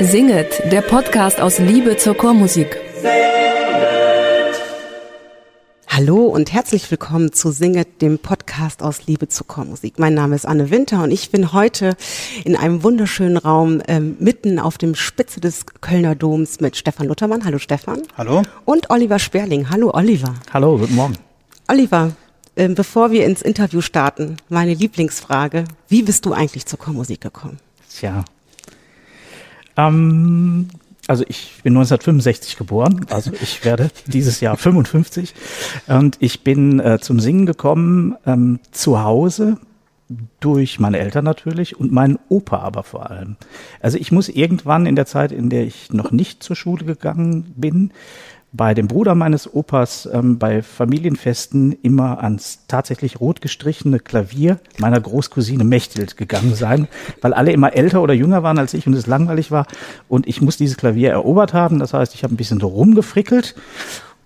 Singet, der Podcast aus Liebe zur Chormusik. Hallo und herzlich willkommen zu Singet, dem Podcast aus Liebe zur Chormusik. Mein Name ist Anne Winter und ich bin heute in einem wunderschönen Raum ähm, mitten auf dem Spitze des Kölner Doms mit Stefan Luthermann. Hallo Stefan. Hallo. Und Oliver Sperling. Hallo Oliver. Hallo, guten Morgen. Oliver, ähm, bevor wir ins Interview starten, meine Lieblingsfrage. Wie bist du eigentlich zur Chormusik gekommen? Tja, ähm, also ich bin 1965 geboren, also ich werde dieses Jahr 55 und ich bin äh, zum Singen gekommen ähm, zu Hause durch meine Eltern natürlich und meinen Opa aber vor allem. Also ich muss irgendwann in der Zeit, in der ich noch nicht zur Schule gegangen bin, bei dem Bruder meines Opas ähm, bei Familienfesten immer ans tatsächlich rot gestrichene Klavier meiner Großcousine Mechthild gegangen sein, weil alle immer älter oder jünger waren als ich und es langweilig war. Und ich muss dieses Klavier erobert haben. Das heißt, ich habe ein bisschen so rumgefrickelt.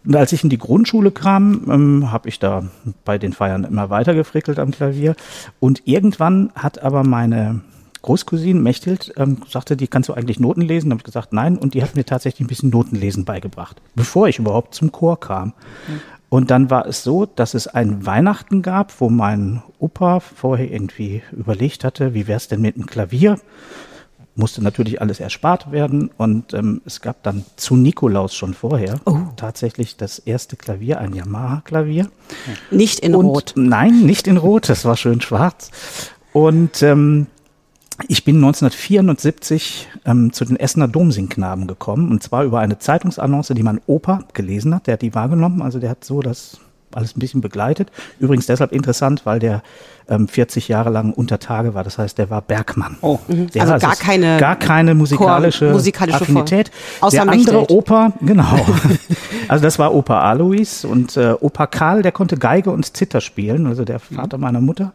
Und als ich in die Grundschule kam, ähm, habe ich da bei den Feiern immer weiter gefrickelt am Klavier. Und irgendwann hat aber meine Großcousine Mechthild ähm, sagte, die kannst du eigentlich Noten lesen. Da habe ich gesagt, nein. Und die hat mir tatsächlich ein bisschen Notenlesen beigebracht, bevor ich überhaupt zum Chor kam. Mhm. Und dann war es so, dass es ein Weihnachten gab, wo mein Opa vorher irgendwie überlegt hatte, wie wäre es denn mit einem Klavier? Musste natürlich alles erspart werden. Und ähm, es gab dann zu Nikolaus schon vorher oh. tatsächlich das erste Klavier, ein Yamaha-Klavier. Nicht in Und, Rot. Nein, nicht in Rot, das war schön schwarz. Und ähm, ich bin 1974 ähm, zu den Essener Domsingknaben gekommen und zwar über eine Zeitungsannonce, die mein Opa gelesen hat. Der hat die wahrgenommen, also der hat so das alles ein bisschen begleitet. Übrigens deshalb interessant, weil der ähm, 40 Jahre lang unter Tage war. Das heißt, der war Bergmann. Oh, mhm. der also gar keine, gar keine musikalische, Chor, musikalische Affinität. Außer der andere Opa, genau. also das war Opa Alois und äh, Opa Karl, der konnte Geige und Zither spielen, also der Vater meiner Mutter.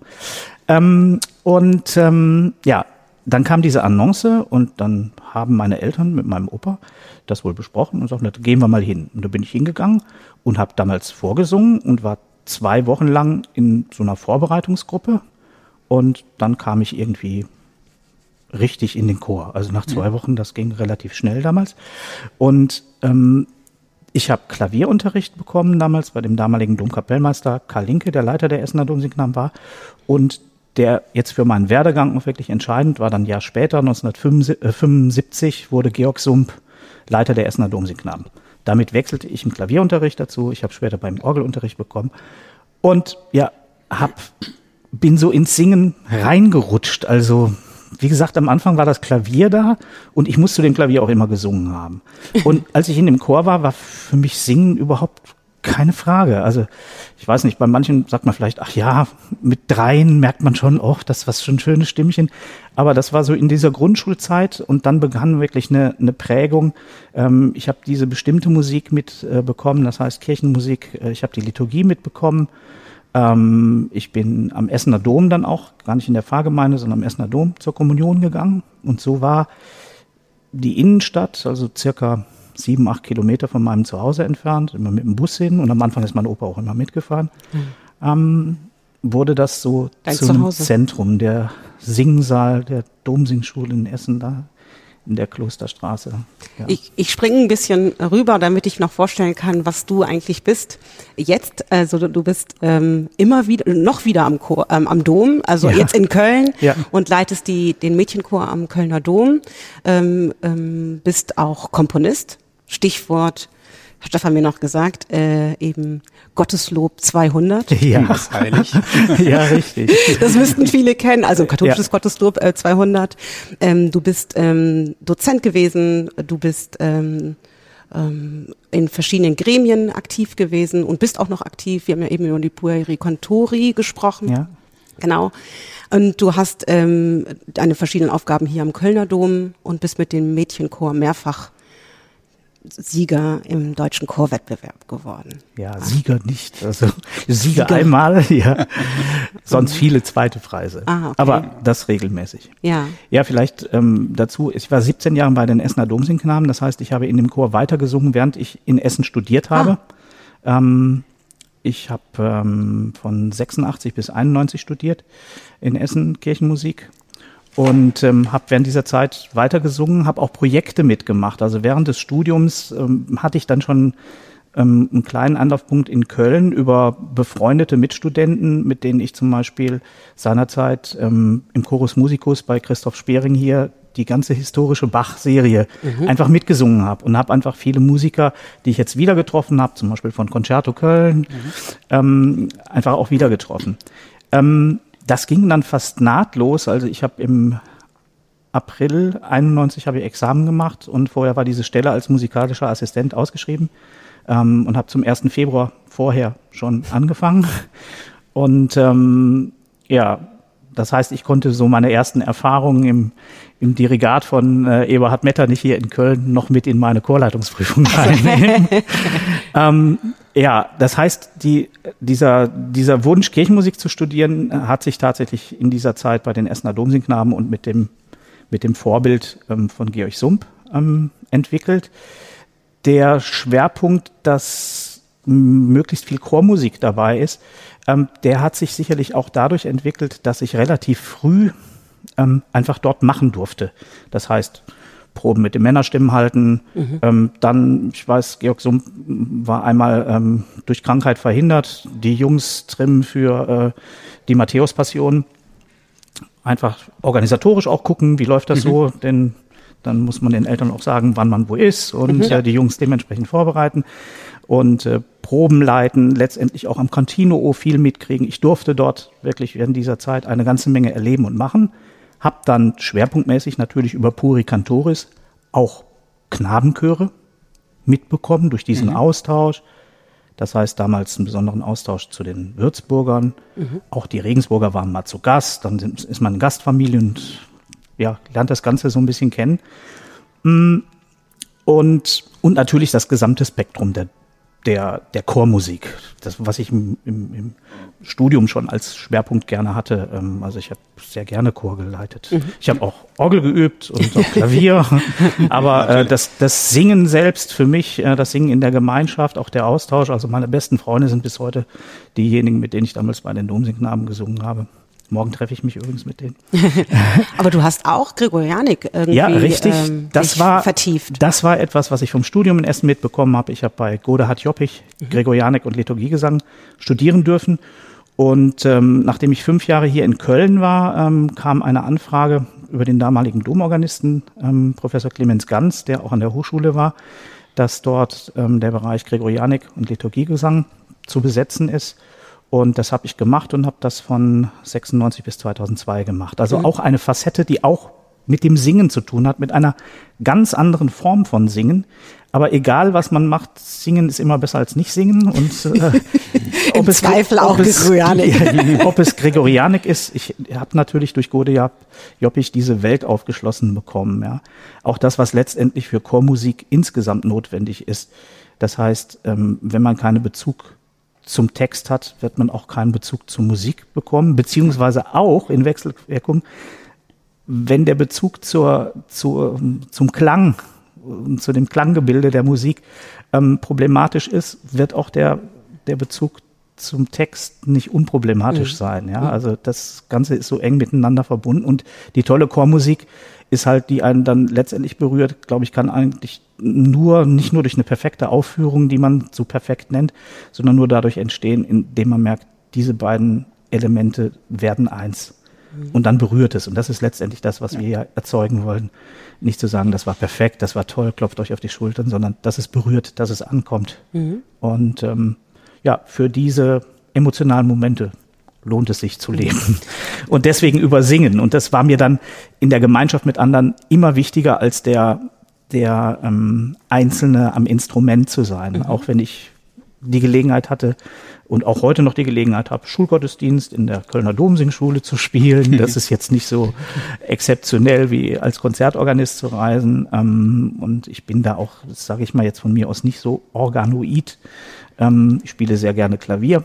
Ähm, und ähm, ja, dann kam diese Annonce und dann haben meine Eltern mit meinem Opa das wohl besprochen und sagten, gehen wir mal hin. Und da bin ich hingegangen und habe damals vorgesungen und war zwei Wochen lang in so einer Vorbereitungsgruppe und dann kam ich irgendwie richtig in den Chor. Also nach zwei Wochen, das ging relativ schnell damals. Und ähm, ich habe Klavierunterricht bekommen damals bei dem damaligen Domkapellmeister Karl Linke, der Leiter der Essener Domsignam war. Und der jetzt für meinen Werdegang auch wirklich entscheidend war. Dann ein Jahr später, 1975, wurde Georg Sump Leiter der Essener Domsingknaben. Damit wechselte ich im Klavierunterricht dazu. Ich habe später beim Orgelunterricht bekommen und ja, hab, bin so ins Singen reingerutscht. Also wie gesagt, am Anfang war das Klavier da und ich musste dem Klavier auch immer gesungen haben. Und als ich in dem Chor war, war für mich Singen überhaupt keine Frage. Also ich weiß nicht, bei manchen sagt man vielleicht, ach ja, mit dreien merkt man schon, oh, das was schon ein schönes Stimmchen. Aber das war so in dieser Grundschulzeit und dann begann wirklich eine, eine Prägung. Ähm, ich habe diese bestimmte Musik mitbekommen, äh, das heißt Kirchenmusik. Äh, ich habe die Liturgie mitbekommen. Ähm, ich bin am Essener Dom dann auch, gar nicht in der Pfarrgemeinde, sondern am Essener Dom zur Kommunion gegangen. Und so war die Innenstadt, also circa sieben, acht Kilometer von meinem Zuhause entfernt, immer mit dem Bus hin und am Anfang ist mein Opa auch immer mitgefahren, mhm. ähm, wurde das so Dein zum Zuhause. Zentrum, der Singsaal der Domsingschule in Essen da in der Klosterstraße. Ja. Ich, ich springe ein bisschen rüber, damit ich noch vorstellen kann, was du eigentlich bist. Jetzt, also du, du bist ähm, immer wieder, noch wieder am, Chor, ähm, am Dom, also ja. jetzt in Köln ja. und leitest die, den Mädchenchor am Kölner Dom, ähm, ähm, bist auch Komponist Stichwort, hat Stefan mir noch gesagt, äh, eben Gotteslob 200. Ja, das heilig. ja, richtig. Das müssten viele kennen, also katholisches ja. Gotteslob äh, 200. Ähm, du bist ähm, Dozent gewesen, du bist ähm, ähm, in verschiedenen Gremien aktiv gewesen und bist auch noch aktiv. Wir haben ja eben über die Pueri Contori gesprochen. Ja. Genau. Und du hast ähm, deine verschiedenen Aufgaben hier am Kölner Dom und bist mit dem Mädchenchor mehrfach Sieger im deutschen Chorwettbewerb geworden. Ja, Sieger nicht. Also Sieger, Sieger. einmal, ja. Sonst viele zweite Preise. Ah, okay. Aber das regelmäßig. Ja. Ja, vielleicht ähm, dazu. Ich war 17 Jahre bei den Essener Domsingknaben. Das heißt, ich habe in dem Chor weitergesungen, während ich in Essen studiert habe. Ah. Ähm, Ich habe ähm, von 86 bis 91 studiert in Essen Kirchenmusik und ähm, habe während dieser Zeit weitergesungen, habe auch Projekte mitgemacht. Also während des Studiums ähm, hatte ich dann schon ähm, einen kleinen Anlaufpunkt in Köln über befreundete Mitstudenten, mit denen ich zum Beispiel seinerzeit ähm, im Chorus Musicus bei Christoph Spering hier die ganze historische Bach-Serie mhm. einfach mitgesungen habe und habe einfach viele Musiker, die ich jetzt wieder getroffen habe, zum Beispiel von Concerto Köln, mhm. ähm, einfach auch wieder getroffen. Ähm, das ging dann fast nahtlos. Also ich habe im April 91 habe ich Examen gemacht und vorher war diese Stelle als musikalischer Assistent ausgeschrieben ähm, und habe zum 1. Februar vorher schon angefangen. Und ähm, ja, das heißt, ich konnte so meine ersten Erfahrungen im, im Dirigat von äh, Eberhard Metternich hier in Köln noch mit in meine Chorleitungsprüfung reinnehmen. ähm, ja, das heißt, die, dieser, dieser Wunsch, Kirchenmusik zu studieren, hat sich tatsächlich in dieser Zeit bei den Essener Domsingknaben und mit dem, mit dem Vorbild ähm, von Georg Sump ähm, entwickelt. Der Schwerpunkt, dass möglichst viel Chormusik dabei ist, ähm, der hat sich sicherlich auch dadurch entwickelt, dass ich relativ früh ähm, einfach dort machen durfte. Das heißt, Proben mit den Männerstimmen halten. Mhm. Ähm, dann, ich weiß, Georg Sump war einmal ähm, durch Krankheit verhindert. Die Jungs trimmen für äh, die Matthäus-Passion. Einfach organisatorisch auch gucken, wie läuft das mhm. so, denn dann muss man den Eltern auch sagen, wann man wo ist und mhm. äh, die Jungs dementsprechend vorbereiten und äh, Proben leiten, letztendlich auch am Cantino viel mitkriegen. Ich durfte dort wirklich während dieser Zeit eine ganze Menge erleben und machen. Hab dann schwerpunktmäßig natürlich über Puri Cantoris auch Knabenchöre mitbekommen durch diesen mhm. Austausch. Das heißt damals einen besonderen Austausch zu den Würzburgern. Mhm. Auch die Regensburger waren mal zu Gast. Dann ist man eine Gastfamilie und ja, lernt das Ganze so ein bisschen kennen. Mm, und, und natürlich das gesamte Spektrum der der, der Chormusik. Das, was ich im, im, im Studium schon als Schwerpunkt gerne hatte. Ähm, also ich habe sehr gerne Chor geleitet. Mhm. Ich habe auch Orgel geübt und auch Klavier. Aber äh, das, das Singen selbst für mich, äh, das Singen in der Gemeinschaft, auch der Austausch. Also meine besten Freunde sind bis heute diejenigen, mit denen ich damals bei den Domsingnamen gesungen habe. Morgen treffe ich mich übrigens mit denen. Aber du hast auch Gregorianik irgendwie ja, richtig. Ähm, das war, vertieft. Das war etwas, was ich vom Studium in Essen mitbekommen habe. Ich habe bei Godehard Joppich mhm. Gregorianik und Liturgiegesang studieren dürfen. Und ähm, nachdem ich fünf Jahre hier in Köln war, ähm, kam eine Anfrage über den damaligen Domorganisten, ähm, Professor Clemens Ganz, der auch an der Hochschule war, dass dort ähm, der Bereich Gregorianik und Liturgiegesang zu besetzen ist. Und das habe ich gemacht und habe das von 96 bis 2002 gemacht. Also mhm. auch eine Facette, die auch mit dem Singen zu tun hat, mit einer ganz anderen Form von Singen. Aber egal, was man macht, Singen ist immer besser als nicht singen. Und äh, ob, es, Zweifel ob, auch es, Gregorianik. ob es Gregorianik ist, ich habe natürlich durch Gode Joppich diese Welt aufgeschlossen bekommen. Ja. Auch das, was letztendlich für Chormusik insgesamt notwendig ist. Das heißt, ähm, wenn man keinen Bezug zum Text hat, wird man auch keinen Bezug zur Musik bekommen, beziehungsweise auch in Wechselwirkung, wenn der Bezug zur, zur, zum Klang, zu dem Klanggebilde der Musik ähm, problematisch ist, wird auch der, der Bezug zum Text nicht unproblematisch mhm. sein. Ja, also das Ganze ist so eng miteinander verbunden und die tolle Chormusik ist halt, die einen dann letztendlich berührt, glaube ich, kann eigentlich nur, nicht nur durch eine perfekte Aufführung, die man so perfekt nennt, sondern nur dadurch entstehen, indem man merkt, diese beiden Elemente werden eins. Und dann berührt es. Und das ist letztendlich das, was ja. wir ja erzeugen wollen. Nicht zu sagen, das war perfekt, das war toll, klopft euch auf die Schultern, sondern dass es berührt, dass es ankommt. Mhm. Und ähm, ja, für diese emotionalen Momente lohnt es sich zu leben. Und deswegen übersingen. Und das war mir dann in der Gemeinschaft mit anderen immer wichtiger als der, der ähm, Einzelne am Instrument zu sein. Mhm. Auch wenn ich die Gelegenheit hatte und auch heute noch die Gelegenheit habe, Schulgottesdienst in der Kölner Domsingschule zu spielen. Das ist jetzt nicht so exzeptionell wie als Konzertorganist zu reisen. Ähm, und ich bin da auch, das sage ich mal jetzt von mir aus, nicht so organoid. Ähm, ich spiele sehr gerne Klavier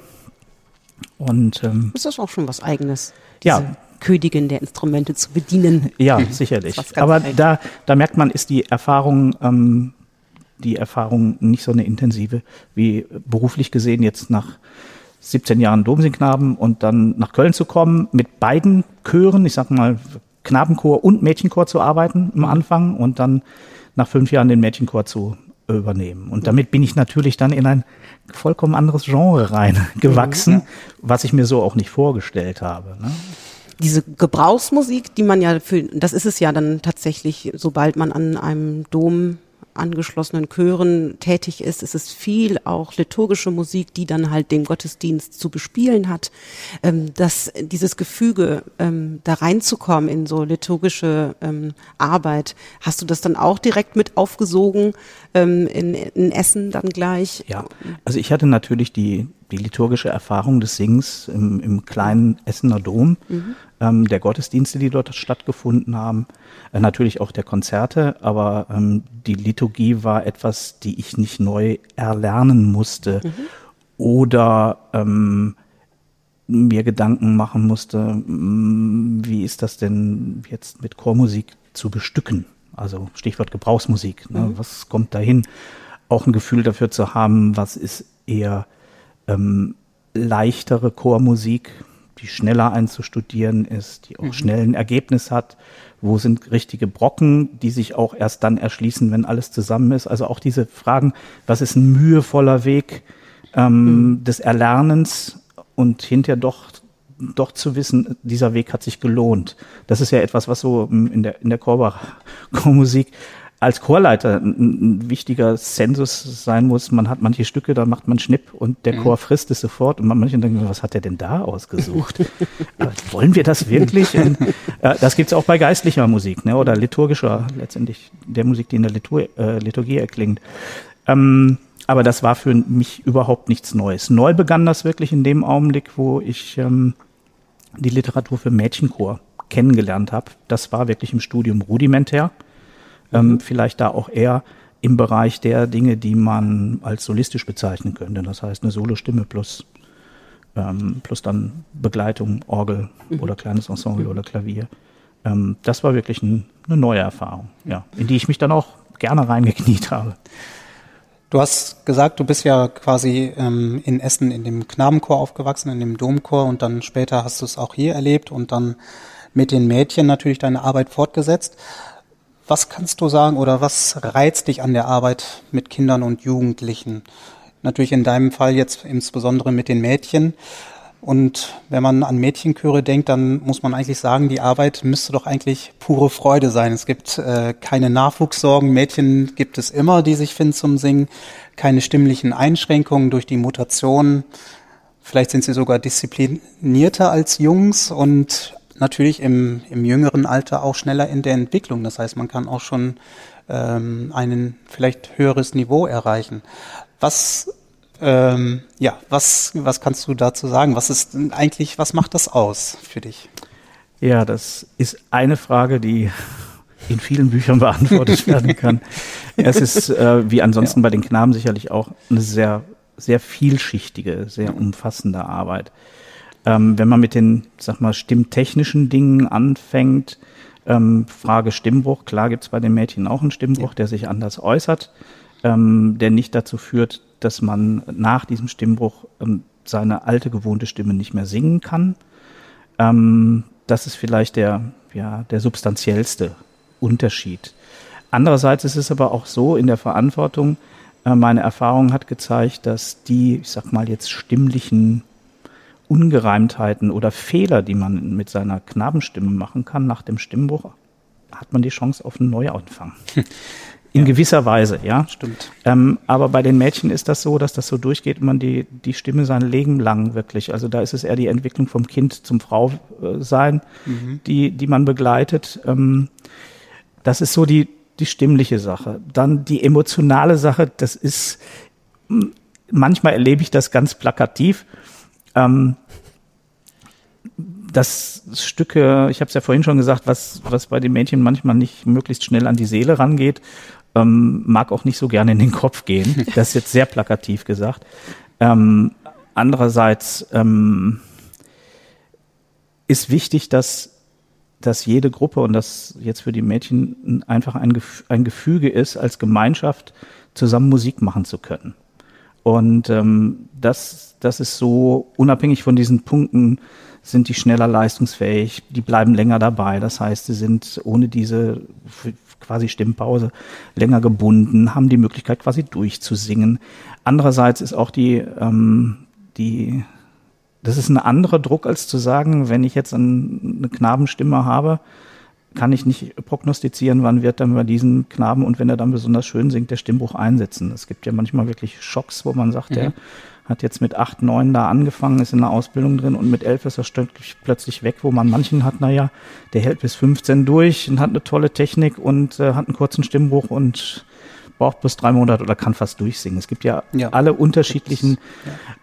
und ähm, ist das auch schon was Eigenes? ja. Königin der Instrumente zu bedienen. Ja, sicherlich. Aber da, da merkt man, ist die Erfahrung ähm, die Erfahrung nicht so eine intensive wie beruflich gesehen jetzt nach 17 Jahren Domsingknaben und dann nach Köln zu kommen, mit beiden Chören, ich sag mal Knabenchor und Mädchenchor zu arbeiten am Anfang und dann nach fünf Jahren den Mädchenchor zu übernehmen. Und damit bin ich natürlich dann in ein vollkommen anderes Genre reingewachsen, mhm. was ich mir so auch nicht vorgestellt habe. Ne? Diese Gebrauchsmusik, die man ja für, das ist es ja dann tatsächlich, sobald man an einem Dom angeschlossenen Chören tätig ist. Es ist viel auch liturgische Musik, die dann halt dem Gottesdienst zu bespielen hat. Ähm, dass dieses Gefüge, ähm, da reinzukommen in so liturgische ähm, Arbeit, hast du das dann auch direkt mit aufgesogen ähm, in, in Essen dann gleich? Ja, also ich hatte natürlich die, die liturgische Erfahrung des Singens im, im kleinen Essener Dom, mhm. ähm, der Gottesdienste, die dort stattgefunden haben, äh, natürlich auch der Konzerte, aber ähm, die Liturgie war etwas, die ich nicht neu erlernen musste mhm. oder ähm, mir Gedanken machen musste, mm, wie ist das denn jetzt mit Chormusik zu bestücken? Also Stichwort Gebrauchsmusik. Ne? Mhm. Was kommt dahin? Auch ein Gefühl dafür zu haben, was ist eher ähm, leichtere Chormusik, die schneller einzustudieren ist, die auch mhm. schnell ein Ergebnis hat. Wo sind richtige Brocken, die sich auch erst dann erschließen, wenn alles zusammen ist? Also auch diese Fragen, was ist ein mühevoller Weg ähm, mhm. des Erlernens und hinterher doch doch zu wissen, dieser Weg hat sich gelohnt. Das ist ja etwas, was so in der, in der Chormusik als Chorleiter ein, ein, wichtiger Sensus sein muss. Man hat manche Stücke, da macht man Schnipp und der mhm. Chor frisst es sofort und manche denken, was hat der denn da ausgesucht? wollen wir das wirklich? Und, äh, das gibt's auch bei geistlicher Musik ne, oder liturgischer, letztendlich der Musik, die in der Litur äh, Liturgie erklingt. Ähm, aber das war für mich überhaupt nichts Neues. Neu begann das wirklich in dem Augenblick, wo ich ähm, die Literatur für Mädchenchor kennengelernt habe. Das war wirklich im Studium rudimentär ähm, mhm. vielleicht da auch eher im Bereich der Dinge, die man als solistisch bezeichnen könnte. Das heißt eine Solostimme plus, ähm, plus dann Begleitung, Orgel mhm. oder kleines Ensemble mhm. oder Klavier. Ähm, das war wirklich ein, eine neue Erfahrung, ja, in die ich mich dann auch gerne reingekniet habe. Du hast gesagt, du bist ja quasi ähm, in Essen in dem Knabenchor aufgewachsen, in dem Domchor und dann später hast du es auch hier erlebt und dann mit den Mädchen natürlich deine Arbeit fortgesetzt. Was kannst du sagen oder was reizt dich an der Arbeit mit Kindern und Jugendlichen? Natürlich in deinem Fall jetzt insbesondere mit den Mädchen. Und wenn man an Mädchenchöre denkt, dann muss man eigentlich sagen, die Arbeit müsste doch eigentlich pure Freude sein. Es gibt äh, keine Nachwuchssorgen. Mädchen gibt es immer, die sich finden zum Singen. Keine stimmlichen Einschränkungen durch die Mutation. Vielleicht sind sie sogar disziplinierter als Jungs und natürlich im, im jüngeren Alter auch schneller in der Entwicklung. Das heißt, man kann auch schon ähm, ein vielleicht höheres Niveau erreichen. Was ähm, ja, was, was kannst du dazu sagen? Was ist eigentlich, was macht das aus für dich? Ja, das ist eine Frage, die in vielen Büchern beantwortet werden kann. Es ist, äh, wie ansonsten ja. bei den Knaben sicherlich auch, eine sehr, sehr vielschichtige, sehr umfassende Arbeit. Ähm, wenn man mit den, sag mal, stimmtechnischen Dingen anfängt, ähm, Frage Stimmbruch, klar gibt es bei den Mädchen auch einen Stimmbruch, ja. der sich anders äußert, ähm, der nicht dazu führt, dass man nach diesem Stimmbruch ähm, seine alte gewohnte Stimme nicht mehr singen kann. Ähm, das ist vielleicht der, ja, der substanziellste Unterschied. Andererseits ist es aber auch so in der Verantwortung, äh, meine Erfahrung hat gezeigt, dass die, ich sag mal jetzt stimmlichen Ungereimtheiten oder Fehler, die man mit seiner Knabenstimme machen kann nach dem Stimmbruch, hat man die Chance auf einen Neuanfang. In ja. gewisser Weise, ja. Stimmt. Ähm, aber bei den Mädchen ist das so, dass das so durchgeht und man die, die Stimme sein Leben lang wirklich. Also da ist es eher die Entwicklung vom Kind zum Frau sein, mhm. die, die man begleitet. Ähm, das ist so die, die stimmliche Sache. Dann die emotionale Sache, das ist, manchmal erlebe ich das ganz plakativ. Ähm, dass Stücke, ich habe es ja vorhin schon gesagt, was, was bei den Mädchen manchmal nicht möglichst schnell an die Seele rangeht, ähm, mag auch nicht so gerne in den Kopf gehen. Das ist jetzt sehr plakativ gesagt. Ähm, andererseits ähm, ist wichtig, dass dass jede Gruppe und das jetzt für die Mädchen einfach ein, ein Gefüge ist, als Gemeinschaft zusammen Musik machen zu können. Und ähm, das, das ist so unabhängig von diesen Punkten, sind die schneller leistungsfähig, die bleiben länger dabei. Das heißt, sie sind ohne diese quasi Stimmpause länger gebunden, haben die Möglichkeit quasi durchzusingen. Andererseits ist auch die, ähm, die das ist ein anderer Druck, als zu sagen, wenn ich jetzt eine Knabenstimme habe, kann ich nicht prognostizieren, wann wird dann bei diesem Knaben und wenn er dann besonders schön singt, der Stimmbruch einsetzen. Es gibt ja manchmal wirklich Schocks, wo man sagt, mhm. der hat jetzt mit acht, neun da angefangen, ist in der Ausbildung drin und mit elf ist er plötzlich weg, wo man manchen hat, naja, der hält bis 15 durch und hat eine tolle Technik und äh, hat einen kurzen Stimmbruch und braucht bis drei Monate oder kann fast durchsingen. Es gibt ja, ja. alle unterschiedlichen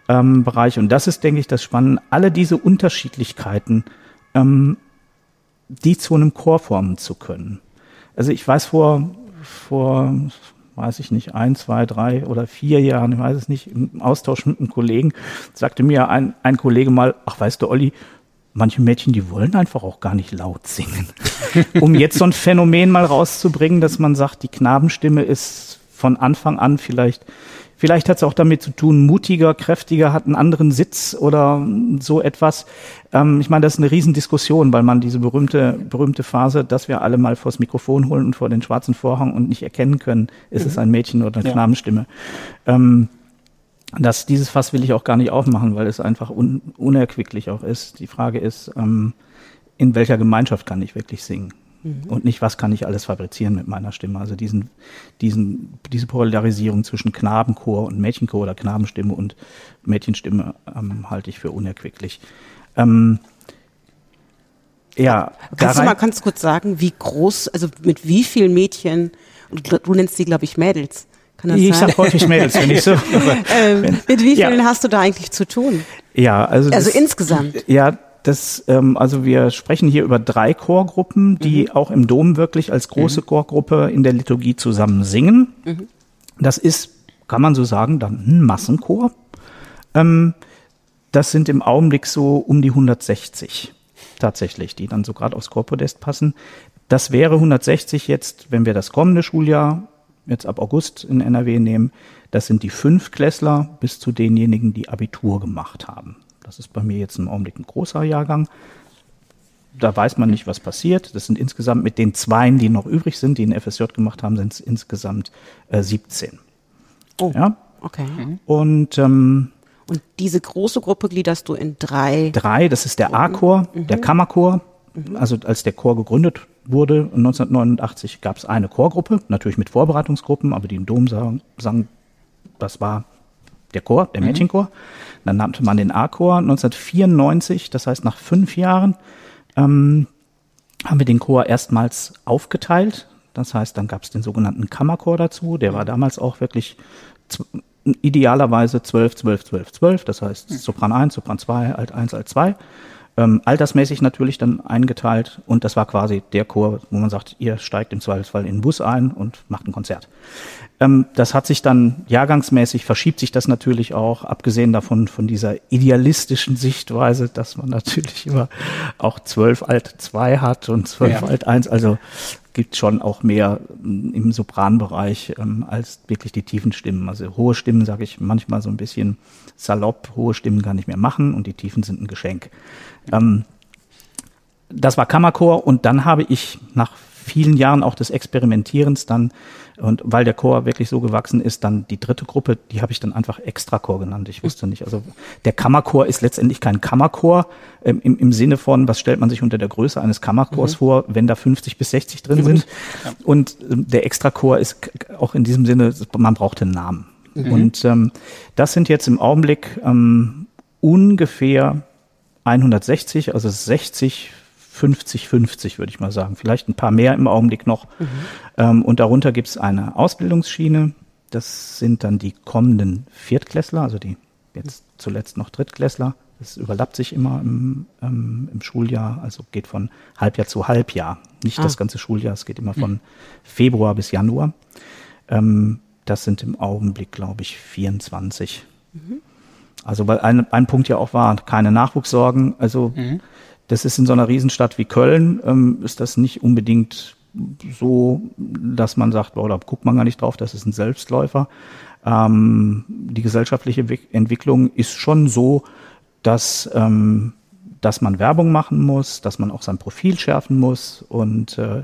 ja. ähm, Bereiche. Und das ist, denke ich, das Spannende. Alle diese Unterschiedlichkeiten, ähm, die zu einem Chor formen zu können. Also ich weiß vor, vor, weiß ich nicht, ein, zwei, drei oder vier Jahren, ich weiß es nicht, im Austausch mit einem Kollegen, sagte mir ein, ein Kollege mal, ach weißt du, Olli, manche Mädchen, die wollen einfach auch gar nicht laut singen. um jetzt so ein Phänomen mal rauszubringen, dass man sagt, die Knabenstimme ist von Anfang an vielleicht, vielleicht hat es auch damit zu tun, mutiger, kräftiger, hat einen anderen Sitz oder so etwas. Ähm, ich meine, das ist eine Riesendiskussion, weil man diese berühmte, berühmte Phase, dass wir alle mal vors Mikrofon holen und vor den schwarzen Vorhang und nicht erkennen können, ist mhm. es ein Mädchen oder eine ja. Knabenstimme. Ähm, das, dieses Fass will ich auch gar nicht aufmachen, weil es einfach un, unerquicklich auch ist. Die Frage ist, ähm, in welcher Gemeinschaft kann ich wirklich singen? Mhm. Und nicht, was kann ich alles fabrizieren mit meiner Stimme? Also diesen, diesen, diese Polarisierung zwischen Knabenchor und Mädchenchor oder Knabenstimme und Mädchenstimme ähm, halte ich für unerquicklich. Ähm, ja, kannst du mal ganz kurz sagen, wie groß, also mit wie vielen Mädchen, du, du nennst sie, glaube ich, Mädels, kann das ich sein? sag häufig Mädels, wenn ich so. ähm, mit wie vielen ja. hast du da eigentlich zu tun? Ja, also. Also das, insgesamt. Ja, das, ähm, also wir sprechen hier über drei Chorgruppen, die mhm. auch im Dom wirklich als große mhm. Chorgruppe in der Liturgie zusammen singen. Mhm. Das ist, kann man so sagen, dann ein Massenchor. Ähm, das sind im Augenblick so um die 160 tatsächlich, die dann so gerade aufs Chorpodest passen. Das wäre 160 jetzt, wenn wir das kommende Schuljahr jetzt ab August in NRW nehmen, das sind die Fünfklässler bis zu denjenigen, die Abitur gemacht haben. Das ist bei mir jetzt im Augenblick ein großer Jahrgang. Da weiß man nicht, was passiert. Das sind insgesamt mit den Zweien, die noch übrig sind, die ein FSJ gemacht haben, sind es insgesamt äh, 17. Oh, ja? okay. Mhm. Und ähm, und diese große Gruppe gliederst du in drei. Drei, das ist der A-Chor, mhm. der Kammerchor. Mhm. Also als der Chor gegründet wurde 1989 gab es eine Chorgruppe, natürlich mit Vorbereitungsgruppen, aber die im Dom sang, sang das war der Chor, der mhm. Mädchenchor. Dann nannte man den A-Chor 1994, das heißt nach fünf Jahren, ähm, haben wir den Chor erstmals aufgeteilt. Das heißt, dann gab es den sogenannten Kammerchor dazu. Der war damals auch wirklich idealerweise 12, 12, 12, 12. Das heißt Sopran 1, Sopran 2, Alt 1, Alt 2 ähm, altersmäßig natürlich dann eingeteilt und das war quasi der Chor, wo man sagt, ihr steigt im Zweifelsfall in den Bus ein und macht ein Konzert. Ähm, das hat sich dann jahrgangsmäßig, verschiebt sich das natürlich auch, abgesehen davon von dieser idealistischen Sichtweise, dass man natürlich immer auch zwölf Alt zwei hat und zwölf ja. Alt eins, also gibt schon auch mehr mm, im Sopranbereich ähm, als wirklich die tiefen Stimmen. Also hohe Stimmen, sage ich manchmal so ein bisschen salopp, hohe Stimmen gar nicht mehr machen und die tiefen sind ein Geschenk. Ähm, das war Kammerchor und dann habe ich nach vielen Jahren auch des Experimentierens dann und weil der Chor wirklich so gewachsen ist, dann die dritte Gruppe, die habe ich dann einfach Extrachor genannt. Ich wusste nicht, also der Kammerchor ist letztendlich kein Kammerchor ähm, im, im Sinne von, was stellt man sich unter der Größe eines Kammerchors mhm. vor, wenn da 50 bis 60 drin mhm. sind. Ja. Und ähm, der Extrachor ist auch in diesem Sinne, man braucht einen Namen. Mhm. Und ähm, das sind jetzt im Augenblick ähm, ungefähr 160, also 60 50, 50 würde ich mal sagen. Vielleicht ein paar mehr im Augenblick noch. Mhm. Ähm, und darunter gibt es eine Ausbildungsschiene. Das sind dann die kommenden Viertklässler, also die jetzt zuletzt noch Drittklässler. Das überlappt sich immer im, ähm, im Schuljahr, also geht von Halbjahr zu Halbjahr. Nicht ah. das ganze Schuljahr, es geht immer von mhm. Februar bis Januar. Ähm, das sind im Augenblick, glaube ich, 24. Mhm. Also weil ein, ein Punkt ja auch war, keine Nachwuchssorgen. Also mhm Das ist in so einer Riesenstadt wie Köln, ähm, ist das nicht unbedingt so, dass man sagt, boah, da guckt man gar nicht drauf, das ist ein Selbstläufer. Ähm, die gesellschaftliche Entwicklung ist schon so, dass, ähm, dass man Werbung machen muss, dass man auch sein Profil schärfen muss. Und äh,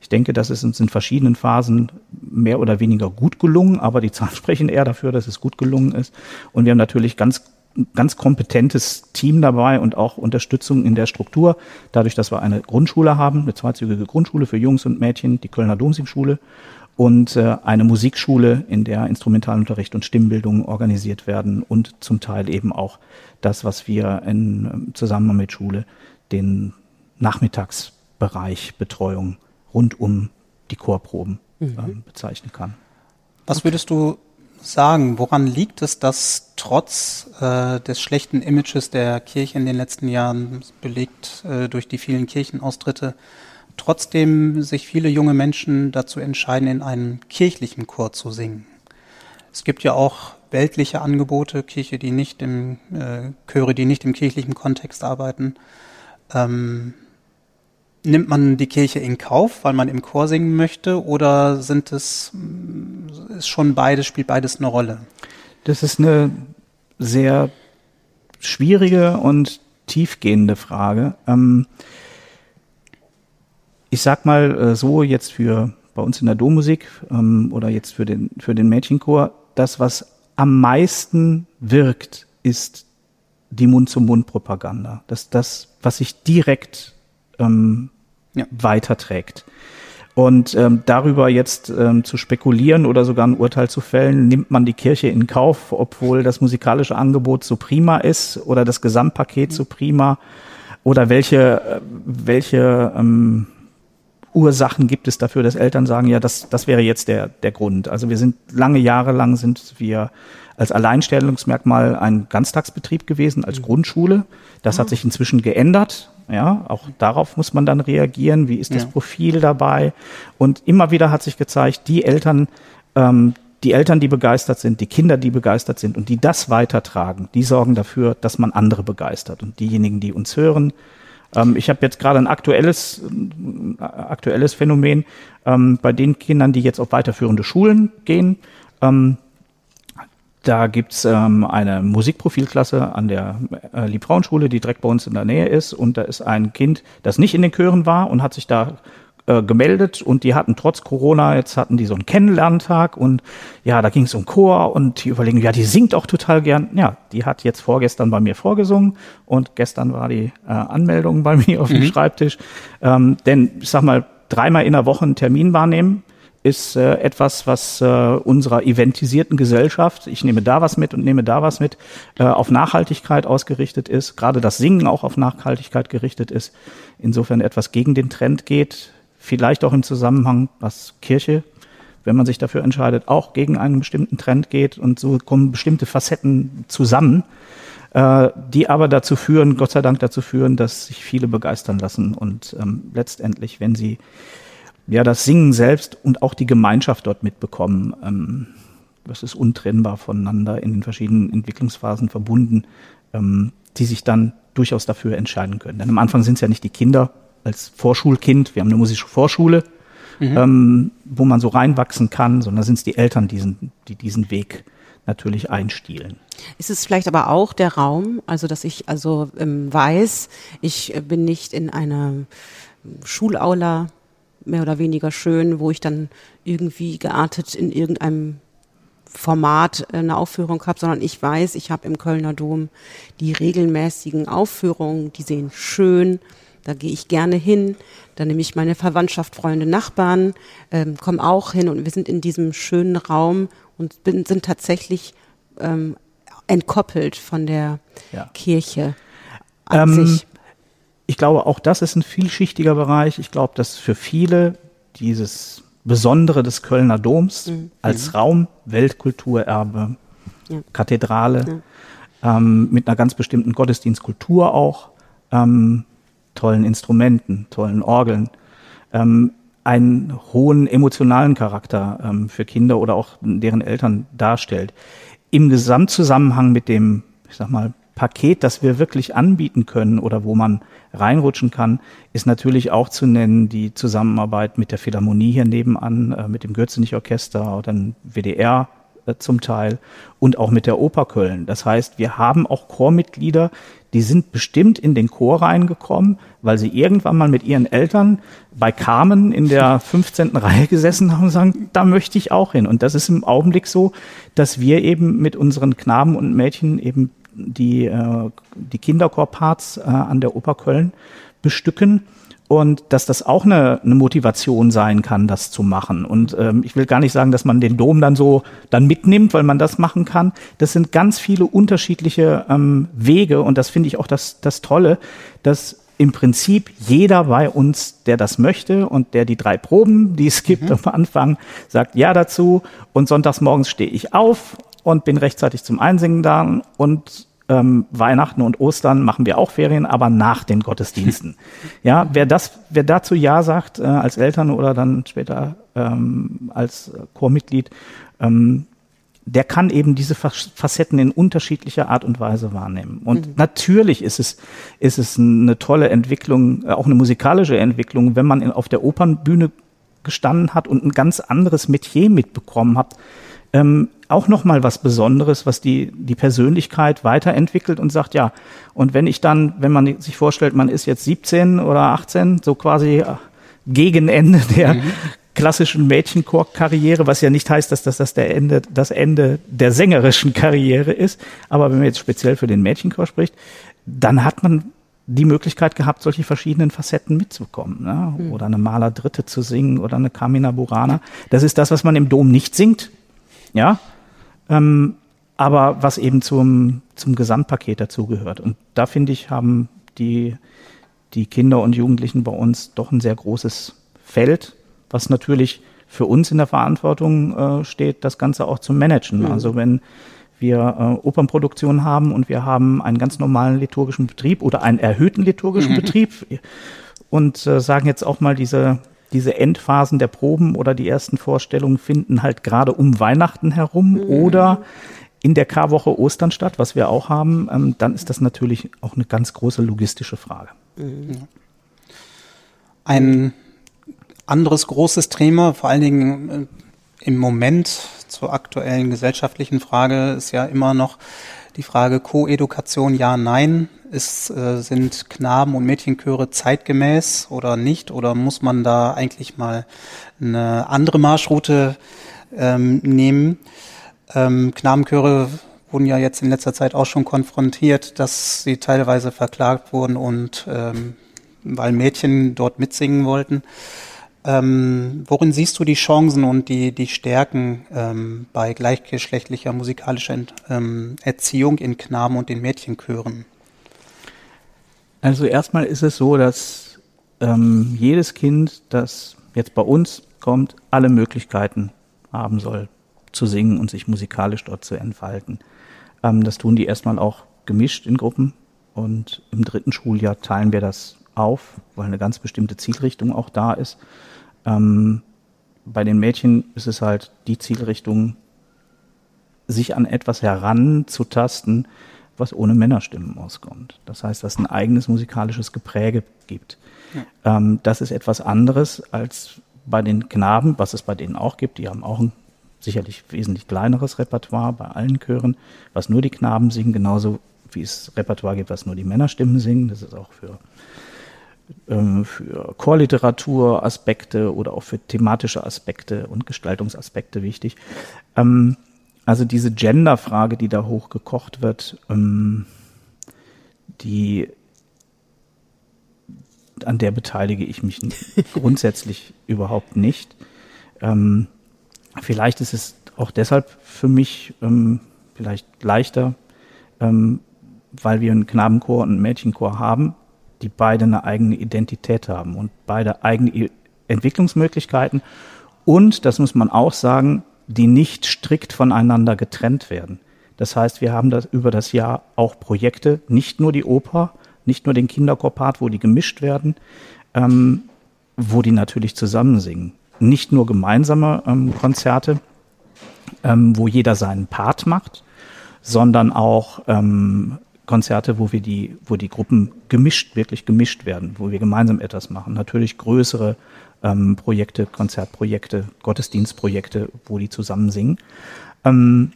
ich denke, das ist uns in verschiedenen Phasen mehr oder weniger gut gelungen, aber die Zahlen sprechen eher dafür, dass es gut gelungen ist. Und wir haben natürlich ganz ganz kompetentes Team dabei und auch Unterstützung in der Struktur. Dadurch, dass wir eine Grundschule haben, eine zweizügige Grundschule für Jungs und Mädchen, die Kölner Domsingschule und äh, eine Musikschule, in der Instrumentalunterricht und Stimmbildung organisiert werden und zum Teil eben auch das, was wir in ähm, Zusammenhang mit Schule den Nachmittagsbereich Betreuung rund um die Chorproben mhm. äh, bezeichnen kann. Was würdest du sagen, woran liegt es, dass trotz äh, des schlechten Images der Kirche in den letzten Jahren, belegt äh, durch die vielen Kirchenaustritte, trotzdem sich viele junge Menschen dazu entscheiden, in einem kirchlichen Chor zu singen? Es gibt ja auch weltliche Angebote, Kirche, die nicht im äh, Chöre, die nicht im kirchlichen Kontext arbeiten. Ähm, nimmt man die Kirche in Kauf, weil man im Chor singen möchte, oder sind es ist schon beides, spielt beides eine Rolle? Das ist eine sehr schwierige und tiefgehende Frage. Ähm, ich sag mal äh, so jetzt für bei uns in der Dommusik ähm, oder jetzt für den für den Mädchenchor, das was am meisten wirkt, ist die Mund-zu-Mund-Propaganda. Das das, was sich direkt ähm, ja. weiterträgt. Und ähm, darüber jetzt ähm, zu spekulieren oder sogar ein Urteil zu fällen, nimmt man die Kirche in Kauf, obwohl das musikalische Angebot so prima ist oder das Gesamtpaket so prima oder welche, äh, welche ähm, Ursachen gibt es dafür, dass Eltern sagen, ja, das, das wäre jetzt der, der Grund. Also wir sind lange Jahre lang sind wir als Alleinstellungsmerkmal ein Ganztagsbetrieb gewesen, als mhm. Grundschule. Das hat ah. sich inzwischen geändert. Ja, auch darauf muss man dann reagieren. Wie ist das ja. Profil dabei? Und immer wieder hat sich gezeigt, die Eltern, ähm, die Eltern, die begeistert sind, die Kinder, die begeistert sind und die das weitertragen, die sorgen dafür, dass man andere begeistert. Und diejenigen, die uns hören, ähm, ich habe jetzt gerade ein aktuelles, äh, aktuelles Phänomen ähm, bei den Kindern, die jetzt auf weiterführende Schulen gehen. Ähm, da gibt's ähm, eine Musikprofilklasse an der äh, Liebfrauenschule, die direkt bei uns in der Nähe ist. Und da ist ein Kind, das nicht in den Chören war und hat sich da äh, gemeldet und die hatten trotz Corona, jetzt hatten die so einen Kennenlerntag und ja, da ging es um Chor und die überlegen, ja, die singt auch total gern. Ja, die hat jetzt vorgestern bei mir vorgesungen und gestern war die äh, Anmeldung bei mir auf dem mhm. Schreibtisch. Ähm, denn ich sag mal, dreimal in der Woche einen Termin wahrnehmen, ist äh, etwas, was äh, unserer eventisierten Gesellschaft, ich nehme da was mit und nehme da was mit, äh, auf Nachhaltigkeit ausgerichtet ist, gerade das Singen auch auf Nachhaltigkeit gerichtet ist, insofern etwas gegen den Trend geht, vielleicht auch im Zusammenhang, was Kirche, wenn man sich dafür entscheidet, auch gegen einen bestimmten Trend geht und so kommen bestimmte Facetten zusammen, äh, die aber dazu führen, Gott sei Dank dazu führen, dass sich viele begeistern lassen und ähm, letztendlich, wenn sie ja, das Singen selbst und auch die Gemeinschaft dort mitbekommen. Ähm, das ist untrennbar voneinander in den verschiedenen Entwicklungsphasen verbunden, ähm, die sich dann durchaus dafür entscheiden können. Denn am Anfang sind es ja nicht die Kinder als Vorschulkind, wir haben eine musische Vorschule, mhm. ähm, wo man so reinwachsen kann, sondern sind es die Eltern, diesen, die diesen Weg natürlich einstielen. Ist es vielleicht aber auch der Raum, also dass ich also ähm, weiß, ich bin nicht in einer Schulaula mehr oder weniger schön, wo ich dann irgendwie geartet in irgendeinem Format äh, eine Aufführung habe, sondern ich weiß, ich habe im Kölner Dom die regelmäßigen Aufführungen, die sehen schön, da gehe ich gerne hin, da nehme ich meine Verwandtschaft, Freunde, Nachbarn, ähm, komme auch hin und wir sind in diesem schönen Raum und bin, sind tatsächlich ähm, entkoppelt von der ja. Kirche an ähm, sich ich glaube, auch das ist ein vielschichtiger Bereich. Ich glaube, dass für viele dieses Besondere des Kölner Doms mhm. als mhm. Raum, Weltkulturerbe, ja. Kathedrale, ja. Ähm, mit einer ganz bestimmten Gottesdienstkultur auch, ähm, tollen Instrumenten, tollen Orgeln, ähm, einen hohen emotionalen Charakter ähm, für Kinder oder auch deren Eltern darstellt. Im Gesamtzusammenhang mit dem, ich sag mal, Paket, das wir wirklich anbieten können oder wo man reinrutschen kann, ist natürlich auch zu nennen die Zusammenarbeit mit der Philharmonie hier nebenan, äh, mit dem Gürzenich-Orchester oder dem WDR äh, zum Teil und auch mit der Oper Köln. Das heißt, wir haben auch Chormitglieder, die sind bestimmt in den Chor reingekommen, weil sie irgendwann mal mit ihren Eltern bei Carmen in der 15. Reihe gesessen haben und sagen, da möchte ich auch hin. Und das ist im Augenblick so, dass wir eben mit unseren Knaben und Mädchen eben die, äh, die Kinderchorparts äh, an der Oper Köln bestücken und dass das auch eine, eine Motivation sein kann, das zu machen. Und ähm, ich will gar nicht sagen, dass man den Dom dann so dann mitnimmt, weil man das machen kann. Das sind ganz viele unterschiedliche ähm, Wege und das finde ich auch das, das Tolle, dass im Prinzip jeder bei uns, der das möchte und der die drei Proben, die es gibt mhm. am Anfang, sagt ja dazu und sonntags morgens stehe ich auf und bin rechtzeitig zum Einsingen da und ähm, Weihnachten und Ostern machen wir auch Ferien, aber nach den Gottesdiensten. ja, wer das, wer dazu Ja sagt, äh, als Eltern oder dann später ähm, als Chormitglied, ähm, der kann eben diese Facetten in unterschiedlicher Art und Weise wahrnehmen. Und mhm. natürlich ist es, ist es eine tolle Entwicklung, äh, auch eine musikalische Entwicklung, wenn man in, auf der Opernbühne gestanden hat und ein ganz anderes Metier mitbekommen hat, ähm, auch nochmal was Besonderes, was die, die Persönlichkeit weiterentwickelt und sagt, ja, und wenn ich dann, wenn man sich vorstellt, man ist jetzt 17 oder 18, so quasi äh, gegen Ende der mhm. klassischen Mädchenchor-Karriere, was ja nicht heißt, dass das, das der Ende, das Ende der sängerischen Karriere ist, aber wenn man jetzt speziell für den Mädchenchor spricht, dann hat man die Möglichkeit gehabt, solche verschiedenen Facetten mitzukommen. Ne? Mhm. Oder eine Maler Dritte zu singen oder eine Carmina Burana. Das ist das, was man im Dom nicht singt ja, ähm, aber was eben zum, zum Gesamtpaket dazugehört. Und da finde ich, haben die, die Kinder und Jugendlichen bei uns doch ein sehr großes Feld, was natürlich für uns in der Verantwortung äh, steht, das Ganze auch zu managen. Mhm. Also wenn wir äh, Opernproduktionen haben und wir haben einen ganz normalen liturgischen Betrieb oder einen erhöhten liturgischen mhm. Betrieb und äh, sagen jetzt auch mal diese diese Endphasen der Proben oder die ersten Vorstellungen finden halt gerade um Weihnachten herum mhm. oder in der Karwoche Ostern statt, was wir auch haben, ähm, dann ist das natürlich auch eine ganz große logistische Frage. Mhm. Ein anderes großes Thema, vor allen Dingen äh, im Moment zur aktuellen gesellschaftlichen Frage, ist ja immer noch die Frage Koedukation ja, nein. Ist, äh, sind Knaben- und Mädchenchöre zeitgemäß oder nicht? Oder muss man da eigentlich mal eine andere Marschroute ähm, nehmen? Ähm, Knabenchöre wurden ja jetzt in letzter Zeit auch schon konfrontiert, dass sie teilweise verklagt wurden und ähm, weil Mädchen dort mitsingen wollten. Ähm, worin siehst du die Chancen und die, die Stärken ähm, bei gleichgeschlechtlicher musikalischer ähm, Erziehung in Knaben- und in Mädchenchören? Also erstmal ist es so, dass ähm, jedes Kind, das jetzt bei uns kommt, alle Möglichkeiten haben soll, zu singen und sich musikalisch dort zu entfalten. Ähm, das tun die erstmal auch gemischt in Gruppen und im dritten Schuljahr teilen wir das auf, weil eine ganz bestimmte Zielrichtung auch da ist. Ähm, bei den Mädchen ist es halt die Zielrichtung, sich an etwas heranzutasten, was ohne Männerstimmen auskommt. Das heißt, dass es ein eigenes musikalisches Gepräge gibt. Ja. Ähm, das ist etwas anderes als bei den Knaben, was es bei denen auch gibt. Die haben auch ein sicherlich wesentlich kleineres Repertoire bei allen Chören, was nur die Knaben singen, genauso wie es Repertoire gibt, was nur die Männerstimmen singen. Das ist auch für für Chorliteraturaspekte oder auch für thematische Aspekte und Gestaltungsaspekte wichtig. Ähm, also diese Gender-Frage, die da hochgekocht wird, ähm, die an der beteilige ich mich grundsätzlich überhaupt nicht. Ähm, vielleicht ist es auch deshalb für mich ähm, vielleicht leichter, ähm, weil wir einen Knabenchor und einen Mädchenchor haben, die beide eine eigene Identität haben und beide eigene Entwicklungsmöglichkeiten und, das muss man auch sagen, die nicht strikt voneinander getrennt werden. Das heißt, wir haben das über das Jahr auch Projekte, nicht nur die Oper, nicht nur den Kinderchorpart, wo die gemischt werden, ähm, wo die natürlich zusammen singen. Nicht nur gemeinsame ähm, Konzerte, ähm, wo jeder seinen Part macht, sondern auch ähm, Konzerte, wo wir die, wo die Gruppen gemischt, wirklich gemischt werden, wo wir gemeinsam etwas machen. Natürlich größere ähm, Projekte, Konzertprojekte, Gottesdienstprojekte, wo die zusammen singen. Ähm,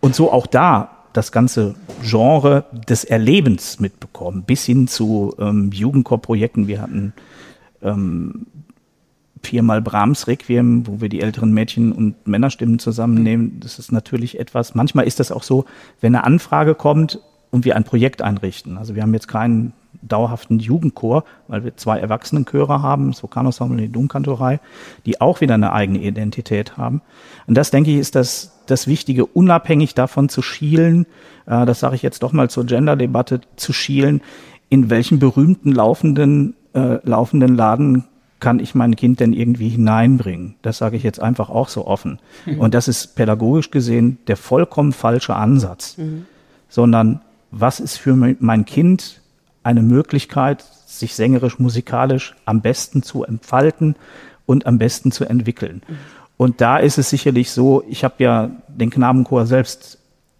und so auch da das ganze Genre des Erlebens mitbekommen, bis hin zu ähm, Jugendchorprojekten. Wir hatten ähm, viermal Brahms Requiem, wo wir die älteren Mädchen und Männerstimmen zusammennehmen. Das ist natürlich etwas, manchmal ist das auch so, wenn eine Anfrage kommt und wir ein Projekt einrichten. Also wir haben jetzt keinen dauerhaften Jugendchor, weil wir zwei Erwachsenenchöre haben, das Vulkanensemble und die Domkantorei, die auch wieder eine eigene Identität haben. Und das, denke ich, ist das, das Wichtige, unabhängig davon zu schielen, äh, das sage ich jetzt doch mal zur Gender-Debatte, zu schielen, in welchen berühmten laufenden, äh, laufenden Laden kann ich mein Kind denn irgendwie hineinbringen? Das sage ich jetzt einfach auch so offen. Mhm. Und das ist pädagogisch gesehen der vollkommen falsche Ansatz, mhm. sondern was ist für mein Kind eine Möglichkeit, sich sängerisch, musikalisch am besten zu entfalten und am besten zu entwickeln. Und da ist es sicherlich so, ich habe ja den Knabenchor selbst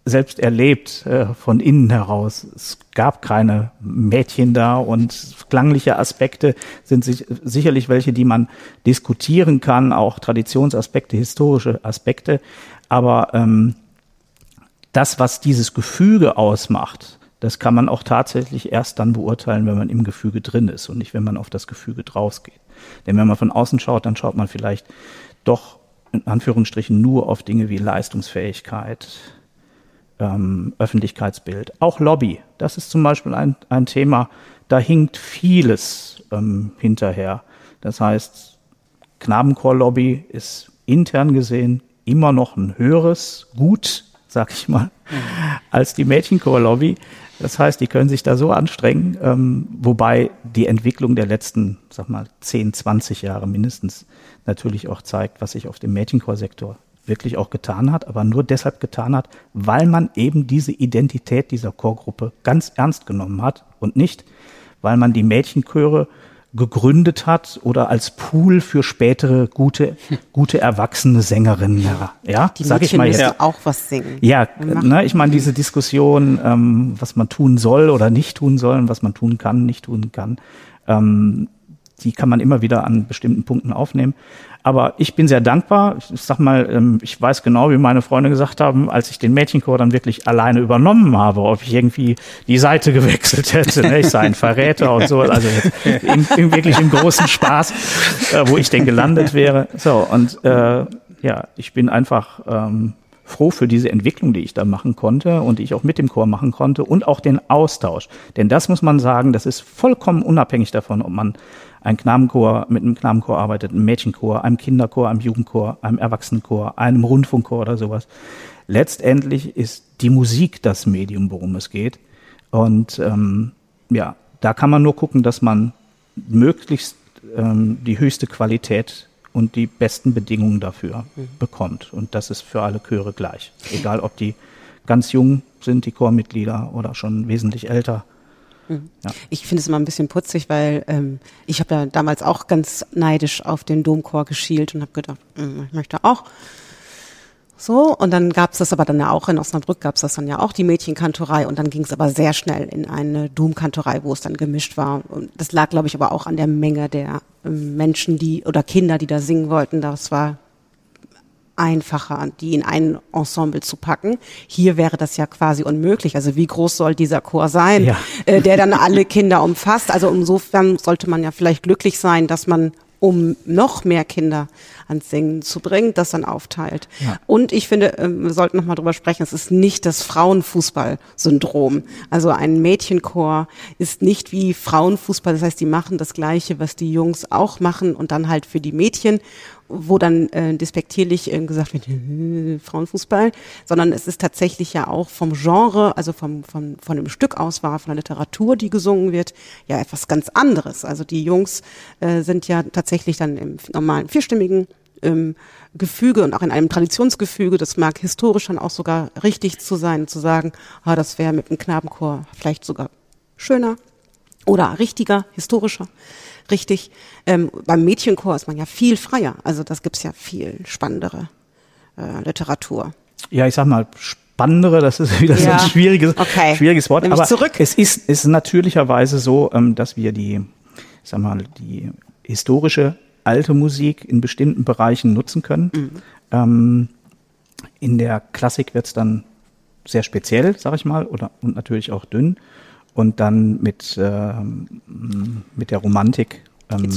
selbst erlebt äh, von innen heraus. Es gab keine Mädchen da und klangliche Aspekte sind sich, sicherlich welche, die man diskutieren kann, auch Traditionsaspekte, historische Aspekte. Aber ähm, das, was dieses Gefüge ausmacht, das kann man auch tatsächlich erst dann beurteilen, wenn man im Gefüge drin ist und nicht, wenn man auf das Gefüge draus geht. Denn wenn man von außen schaut, dann schaut man vielleicht doch in Anführungsstrichen nur auf Dinge wie Leistungsfähigkeit, ähm, Öffentlichkeitsbild, auch Lobby. Das ist zum Beispiel ein, ein Thema, da hinkt vieles ähm, hinterher. Das heißt, Knabenchor-Lobby ist intern gesehen immer noch ein höheres Gut, sag ich mal, als die Mädchenchor-Lobby. Das heißt, die können sich da so anstrengen, ähm, wobei die Entwicklung der letzten, sag mal, 10, 20 Jahre mindestens natürlich auch zeigt, was sich auf dem Mädchenchorsektor wirklich auch getan hat, aber nur deshalb getan hat, weil man eben diese Identität dieser Chorgruppe ganz ernst genommen hat und nicht, weil man die Mädchenchöre gegründet hat oder als Pool für spätere gute gute erwachsene Sängerinnen. Ja, ja die sag ich mal jetzt. auch was singen ja ne, ich meine diese Diskussion ähm, was man tun soll oder nicht tun soll und was man tun kann nicht tun kann. Ähm, die kann man immer wieder an bestimmten Punkten aufnehmen aber ich bin sehr dankbar. Ich sag mal, ähm, ich weiß genau, wie meine Freunde gesagt haben, als ich den Mädchenchor dann wirklich alleine übernommen habe, ob ich irgendwie die Seite gewechselt hätte. Ne? Ich sei ein Verräter und so. Also in, in wirklich im großen Spaß, äh, wo ich denn gelandet wäre. So, und äh, ja, ich bin einfach ähm, froh für diese Entwicklung, die ich da machen konnte und die ich auch mit dem Chor machen konnte und auch den Austausch. Denn das muss man sagen, das ist vollkommen unabhängig davon, ob man ein Knabenchor mit einem Knabenchor arbeitet, einem Mädchenchor, einem Kinderchor, einem Jugendchor, einem Erwachsenenchor, einem Rundfunkchor oder sowas. Letztendlich ist die Musik das Medium, worum es geht. Und ähm, ja, da kann man nur gucken, dass man möglichst ähm, die höchste Qualität und die besten Bedingungen dafür mhm. bekommt. Und das ist für alle Chöre gleich. Egal, ob die ganz jung sind, die Chormitglieder, oder schon wesentlich älter. Mhm. Ja. Ich finde es immer ein bisschen putzig, weil ähm, ich habe ja damals auch ganz neidisch auf den Domchor geschielt und habe gedacht, mh, ich möchte auch. So, und dann gab es das aber dann ja auch in Osnabrück, gab es das dann ja auch, die Mädchenkantorei. Und dann ging es aber sehr schnell in eine Domkantorei, wo es dann gemischt war. Und das lag, glaube ich, aber auch an der Menge der ähm, Menschen, die oder Kinder, die da singen wollten. Das war einfacher, die in ein Ensemble zu packen. Hier wäre das ja quasi unmöglich. Also wie groß soll dieser Chor sein, ja. äh, der dann alle Kinder umfasst? Also insofern sollte man ja vielleicht glücklich sein, dass man um noch mehr Kinder ans Singen zu bringen, das dann aufteilt. Ja. Und ich finde, ähm, wir sollten noch mal drüber sprechen, es ist nicht das Frauenfußball-Syndrom. Also ein Mädchenchor ist nicht wie Frauenfußball, das heißt, die machen das Gleiche, was die Jungs auch machen und dann halt für die Mädchen wo dann äh, despektierlich äh, gesagt wird, äh, Frauenfußball, sondern es ist tatsächlich ja auch vom Genre, also vom, vom, von dem Stückauswahl, von der Literatur, die gesungen wird, ja etwas ganz anderes. Also die Jungs äh, sind ja tatsächlich dann im normalen vierstimmigen ähm, Gefüge und auch in einem Traditionsgefüge, das mag historisch dann auch sogar richtig zu sein, zu sagen, ah, das wäre mit einem Knabenchor vielleicht sogar schöner oder richtiger, historischer richtig. Ähm, beim Mädchenchor ist man ja viel freier. Also das gibt's ja viel spannendere äh, Literatur. Ja, ich sag mal, spannendere, das ist wieder ja. so ein schwieriges, okay. schwieriges Wort. Aber zurück. es ist, ist natürlicherweise so, ähm, dass wir die, ich sag mal, die historische alte Musik in bestimmten Bereichen nutzen können. Mhm. Ähm, in der Klassik wird es dann sehr speziell, sag ich mal, oder und natürlich auch dünn. Und dann mit, äh, mit der Romantik ähm,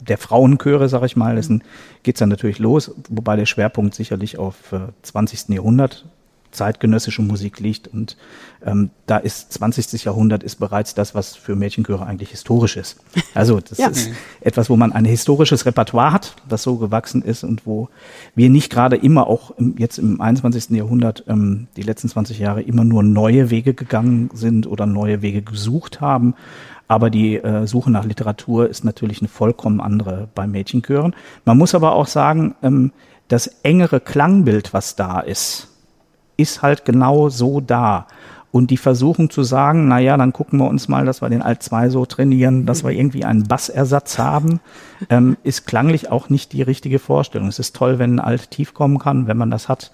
der Frauenchöre, sag ich mal, mhm. geht es dann natürlich los, wobei der Schwerpunkt sicherlich auf äh, 20. Jahrhundert zeitgenössische Musik liegt. Und ähm, da ist 20. Jahrhundert ist bereits das, was für Mädchenchöre eigentlich historisch ist. Also das ja. ist etwas, wo man ein historisches Repertoire hat, das so gewachsen ist und wo wir nicht gerade immer auch im, jetzt im 21. Jahrhundert ähm, die letzten 20 Jahre immer nur neue Wege gegangen sind oder neue Wege gesucht haben. Aber die äh, Suche nach Literatur ist natürlich eine vollkommen andere bei Mädchenchören. Man muss aber auch sagen, ähm, das engere Klangbild, was da ist, ist halt genau so da. Und die Versuchung zu sagen, na ja, dann gucken wir uns mal, dass wir den Alt 2 so trainieren, dass wir irgendwie einen Bassersatz haben, ähm, ist klanglich auch nicht die richtige Vorstellung. Es ist toll, wenn ein Alt tief kommen kann, wenn man das hat.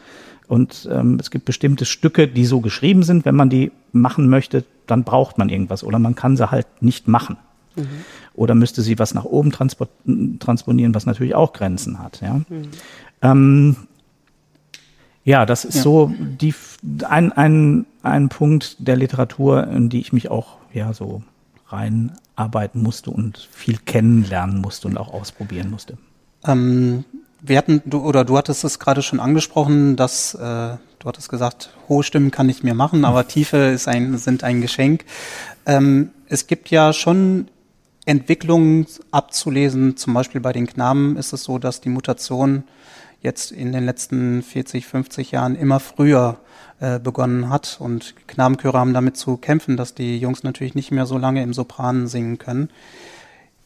Und ähm, es gibt bestimmte Stücke, die so geschrieben sind, wenn man die machen möchte, dann braucht man irgendwas oder man kann sie halt nicht machen. Mhm. Oder müsste sie was nach oben transponieren, was natürlich auch Grenzen hat. Ja? Mhm. Ähm, ja, das ist ja. so die, ein, ein, ein Punkt der Literatur, in die ich mich auch ja so reinarbeiten musste und viel kennenlernen musste und auch ausprobieren musste. Ähm, wir hatten, du oder du hattest es gerade schon angesprochen, dass äh, du hattest gesagt, hohe Stimmen kann ich mir machen, aber Tiefe ist ein, sind ein Geschenk. Ähm, es gibt ja schon Entwicklungen abzulesen, zum Beispiel bei den Knaben ist es so, dass die Mutation jetzt in den letzten 40, 50 Jahren immer früher äh, begonnen hat. Und Knabenchöre haben damit zu kämpfen, dass die Jungs natürlich nicht mehr so lange im Sopran singen können.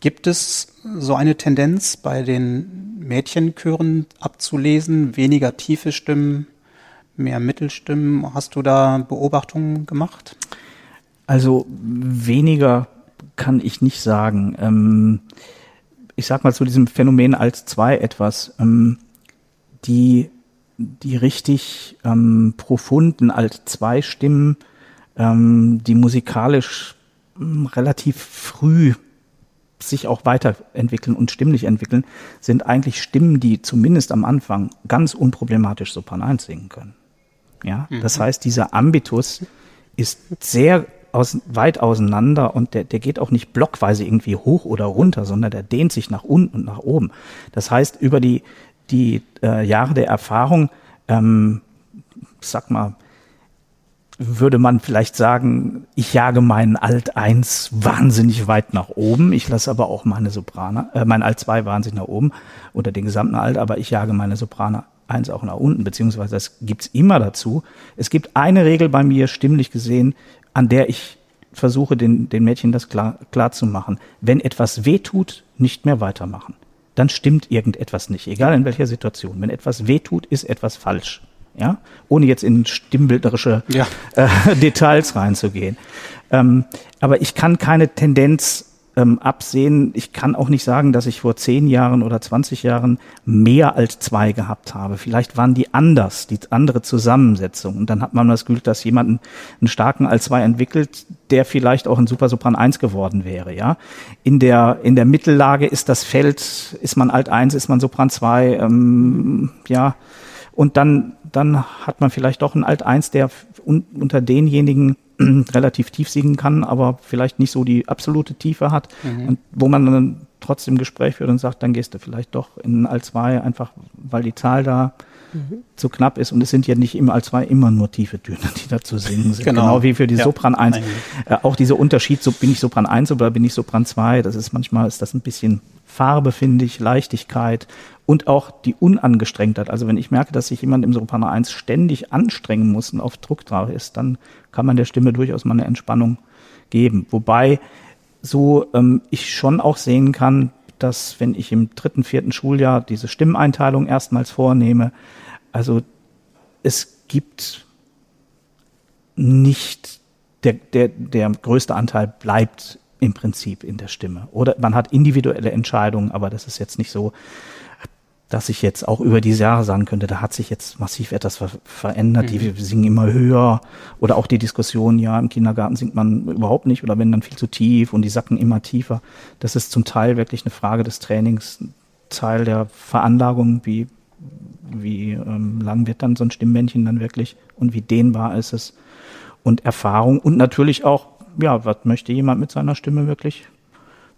Gibt es so eine Tendenz bei den Mädchenchören abzulesen, weniger tiefe Stimmen, mehr Mittelstimmen? Hast du da Beobachtungen gemacht? Also weniger kann ich nicht sagen. Ähm, ich sag mal zu diesem Phänomen als zwei etwas. Ähm, die, die richtig ähm, profunden zwei Stimmen, ähm, die musikalisch ähm, relativ früh sich auch weiterentwickeln und stimmlich entwickeln, sind eigentlich Stimmen, die zumindest am Anfang ganz unproblematisch Sopran 1 singen können. Ja, mhm. das heißt, dieser Ambitus ist sehr aus, weit auseinander und der, der geht auch nicht blockweise irgendwie hoch oder runter, sondern der dehnt sich nach unten und nach oben. Das heißt, über die, die äh, Jahre der Erfahrung, ähm, sag mal, würde man vielleicht sagen, ich jage meinen Alt 1 wahnsinnig weit nach oben. Ich lasse aber auch meine Soprane, äh, mein Alt 2 wahnsinnig nach oben oder den gesamten Alt, aber ich jage meine Soprane 1 auch nach unten, beziehungsweise das gibt's immer dazu. Es gibt eine Regel bei mir, stimmlich gesehen, an der ich versuche, den, den Mädchen das klar, klar zu machen. Wenn etwas weh tut, nicht mehr weitermachen dann stimmt irgendetwas nicht, egal in welcher Situation. Wenn etwas wehtut, ist etwas falsch. Ja, ohne jetzt in stimmbilderische ja. äh, Details reinzugehen. Ähm, aber ich kann keine Tendenz ähm, absehen. Ich kann auch nicht sagen, dass ich vor zehn Jahren oder 20 Jahren mehr als zwei gehabt habe. Vielleicht waren die anders, die andere Zusammensetzung. Und dann hat man das Gefühl, dass jemand einen, starken als zwei entwickelt, der vielleicht auch ein Supersopran 1 geworden wäre. Ja, in der in der Mittellage ist das Feld, ist man Alt 1, ist man Sopran 2, ähm, ja. Und dann dann hat man vielleicht doch einen Alt 1, der un, unter denjenigen relativ tief singen kann, aber vielleicht nicht so die absolute Tiefe hat mhm. und wo man dann trotzdem Gespräch führt und sagt, dann gehst du vielleicht doch in Alt 2 einfach, weil die Zahl da mhm. zu knapp ist und es sind ja nicht im Alt 2 immer nur tiefe Töne, die da zu singen sind. Genau, genau wie für die ja, Sopran 1. Äh, auch dieser Unterschied, so bin ich Sopran 1 oder bin ich Sopran 2, das ist manchmal ist das ein bisschen Farbe, finde ich, Leichtigkeit und auch die Unangestrengtheit. Also wenn ich merke, dass sich jemand im Soprano 1 ständig anstrengen muss und auf Druck drauf ist, dann kann man der Stimme durchaus mal eine Entspannung geben. Wobei so ähm, ich schon auch sehen kann, dass wenn ich im dritten, vierten Schuljahr diese Stimmeinteilung erstmals vornehme, also es gibt nicht der, der, der größte Anteil bleibt im Prinzip in der Stimme. Oder man hat individuelle Entscheidungen, aber das ist jetzt nicht so, dass ich jetzt auch über diese Jahre sagen könnte, da hat sich jetzt massiv etwas ver verändert, mhm. die singen immer höher oder auch die Diskussion, ja, im Kindergarten singt man überhaupt nicht oder wenn dann viel zu tief und die sacken immer tiefer. Das ist zum Teil wirklich eine Frage des Trainings, Teil der Veranlagung, wie, wie ähm, lang wird dann so ein Stimmbändchen dann wirklich und wie dehnbar ist es und Erfahrung und natürlich auch, ja, was möchte jemand mit seiner Stimme wirklich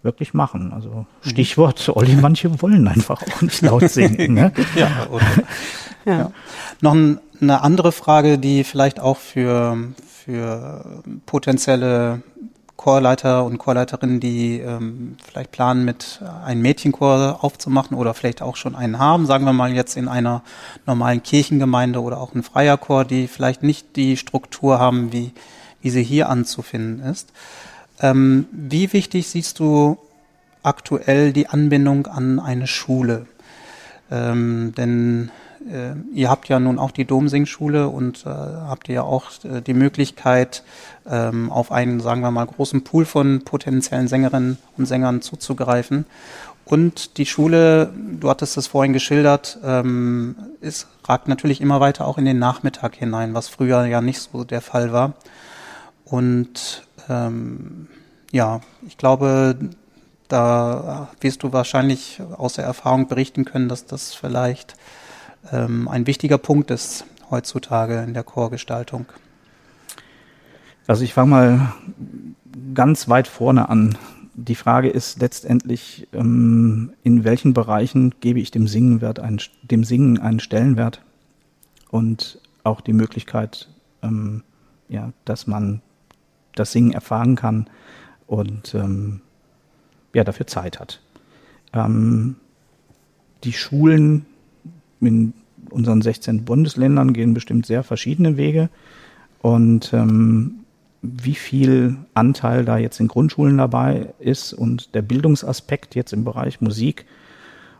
wirklich machen. Also mhm. Stichwort, Olli, manche wollen einfach auch nicht laut singen. Ne? ja, oder, ja. ja. Noch ein, eine andere Frage, die vielleicht auch für, für potenzielle Chorleiter und Chorleiterinnen, die ähm, vielleicht planen, mit einem Mädchenchor aufzumachen oder vielleicht auch schon einen haben, sagen wir mal jetzt in einer normalen Kirchengemeinde oder auch ein freier Chor, die vielleicht nicht die Struktur haben, wie, wie sie hier anzufinden ist. Ähm, wie wichtig siehst du aktuell die Anbindung an eine Schule? Ähm, denn äh, ihr habt ja nun auch die Domsingschule und äh, habt ihr ja auch äh, die Möglichkeit, ähm, auf einen, sagen wir mal, großen Pool von potenziellen Sängerinnen und Sängern zuzugreifen. Und die Schule, du hattest es vorhin geschildert, ähm, ist, ragt natürlich immer weiter auch in den Nachmittag hinein, was früher ja nicht so der Fall war. Und ähm, ja, ich glaube, da wirst du wahrscheinlich aus der Erfahrung berichten können, dass das vielleicht ähm, ein wichtiger Punkt ist heutzutage in der Chorgestaltung. Also ich fange mal ganz weit vorne an. Die Frage ist letztendlich, ähm, in welchen Bereichen gebe ich dem Singen, Wert einen, dem Singen einen Stellenwert und auch die Möglichkeit, ähm, ja, dass man das Singen erfahren kann und ähm, ja, dafür Zeit hat. Ähm, die Schulen in unseren 16 Bundesländern gehen bestimmt sehr verschiedene Wege. Und ähm, wie viel Anteil da jetzt in Grundschulen dabei ist und der Bildungsaspekt jetzt im Bereich Musik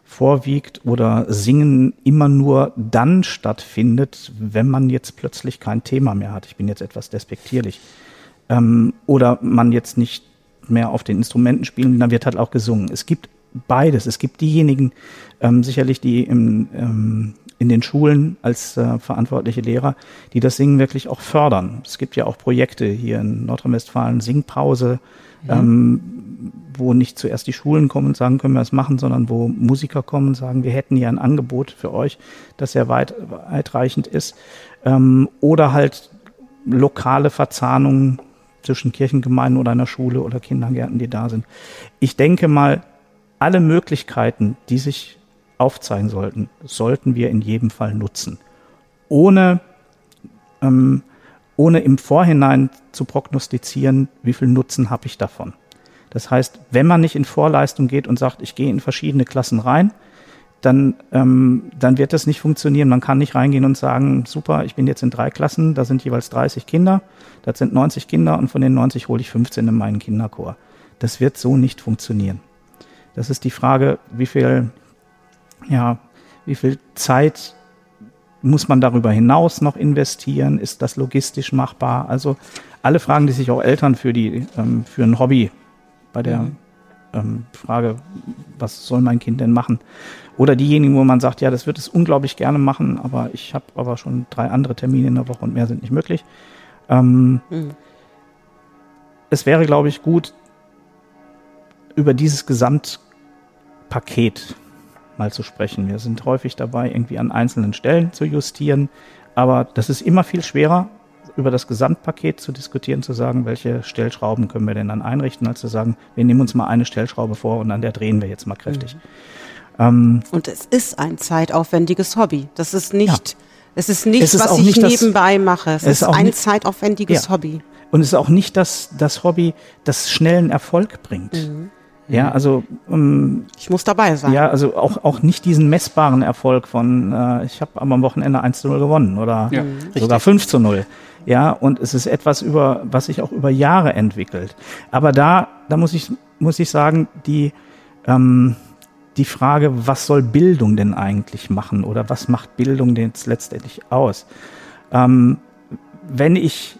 vorwiegt oder Singen immer nur dann stattfindet, wenn man jetzt plötzlich kein Thema mehr hat. Ich bin jetzt etwas despektierlich ähm, oder man jetzt nicht mehr auf den Instrumenten spielen, dann wird halt auch gesungen. Es gibt beides. Es gibt diejenigen, ähm, sicherlich die im, ähm, in den Schulen als äh, verantwortliche Lehrer, die das Singen wirklich auch fördern. Es gibt ja auch Projekte hier in Nordrhein-Westfalen, Singpause, mhm. ähm, wo nicht zuerst die Schulen kommen und sagen, können wir das machen, sondern wo Musiker kommen und sagen, wir hätten hier ein Angebot für euch, das sehr weit, weitreichend ist. Ähm, oder halt lokale Verzahnungen zwischen Kirchengemeinden oder einer Schule oder Kindergärten, die da sind. Ich denke mal, alle Möglichkeiten, die sich aufzeigen sollten, sollten wir in jedem Fall nutzen. Ohne, ähm, ohne im Vorhinein zu prognostizieren, wie viel Nutzen habe ich davon. Das heißt, wenn man nicht in Vorleistung geht und sagt, ich gehe in verschiedene Klassen rein, dann, ähm, dann wird das nicht funktionieren. Man kann nicht reingehen und sagen, super, ich bin jetzt in drei Klassen, da sind jeweils 30 Kinder, das sind 90 Kinder und von den 90 hole ich 15 in meinen Kinderchor. Das wird so nicht funktionieren. Das ist die Frage, wie viel, ja, wie viel Zeit muss man darüber hinaus noch investieren? Ist das logistisch machbar? Also alle Fragen, die sich auch Eltern für die, ähm, für ein Hobby bei der mhm. ähm, Frage, was soll mein Kind denn machen, oder diejenigen, wo man sagt, ja, das wird es unglaublich gerne machen, aber ich habe aber schon drei andere Termine in der Woche und mehr sind nicht möglich. Ähm, mhm. Es wäre, glaube ich, gut, über dieses Gesamtpaket mal zu sprechen. Wir sind häufig dabei, irgendwie an einzelnen Stellen zu justieren, aber das ist immer viel schwerer, über das Gesamtpaket zu diskutieren, zu sagen, welche Stellschrauben können wir denn dann einrichten, als zu sagen, wir nehmen uns mal eine Stellschraube vor und an der drehen wir jetzt mal kräftig. Mhm. Ähm, und es ist ein zeitaufwendiges Hobby. Das ist nicht, ja. es ist nicht, es ist was ich nebenbei das, mache. Es, es ist, ist ein nicht, zeitaufwendiges ja. Hobby. Und es ist auch nicht das, das Hobby, das schnellen Erfolg bringt. Mhm. Ja, also ähm, ich muss dabei sein. Ja, also auch auch nicht diesen messbaren Erfolg von äh, ich habe am Wochenende 1 zu 0 gewonnen oder ja, sogar 5 zu 0. Ja, und es ist etwas über was sich auch über Jahre entwickelt. Aber da da muss ich muss ich sagen, die ähm, die Frage, was soll Bildung denn eigentlich machen oder was macht Bildung denn jetzt letztendlich aus? Ähm, wenn ich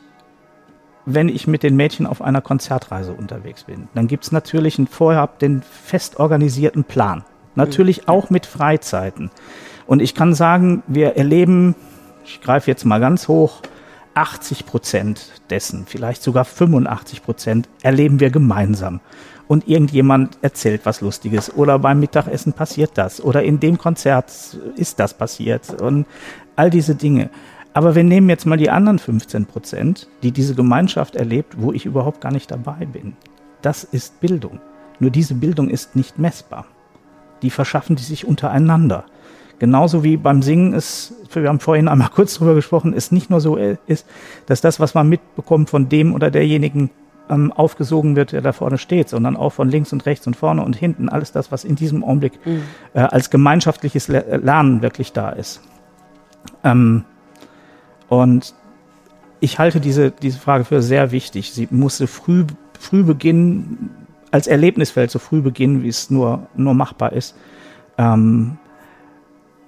wenn ich mit den Mädchen auf einer Konzertreise unterwegs bin, dann gibt's natürlich einen vorher den fest organisierten Plan. Natürlich auch mit Freizeiten. Und ich kann sagen, wir erleben, ich greife jetzt mal ganz hoch, 80 Prozent dessen, vielleicht sogar 85 Prozent, erleben wir gemeinsam. Und irgendjemand erzählt was Lustiges oder beim Mittagessen passiert das oder in dem Konzert ist das passiert und all diese Dinge. Aber wir nehmen jetzt mal die anderen 15 Prozent, die diese Gemeinschaft erlebt, wo ich überhaupt gar nicht dabei bin. Das ist Bildung. Nur diese Bildung ist nicht messbar. Die verschaffen die sich untereinander. Genauso wie beim Singen ist, wir haben vorhin einmal kurz drüber gesprochen, ist nicht nur so ist, dass das, was man mitbekommt von dem oder derjenigen ähm, aufgesogen wird, der da vorne steht, sondern auch von links und rechts und vorne und hinten, alles das, was in diesem Augenblick mhm. äh, als gemeinschaftliches Lernen wirklich da ist. Ähm, und ich halte diese, diese Frage für sehr wichtig. Sie musste früh, früh beginnen, als Erlebnisfeld so früh beginnen, wie es nur, nur machbar ist. Ähm,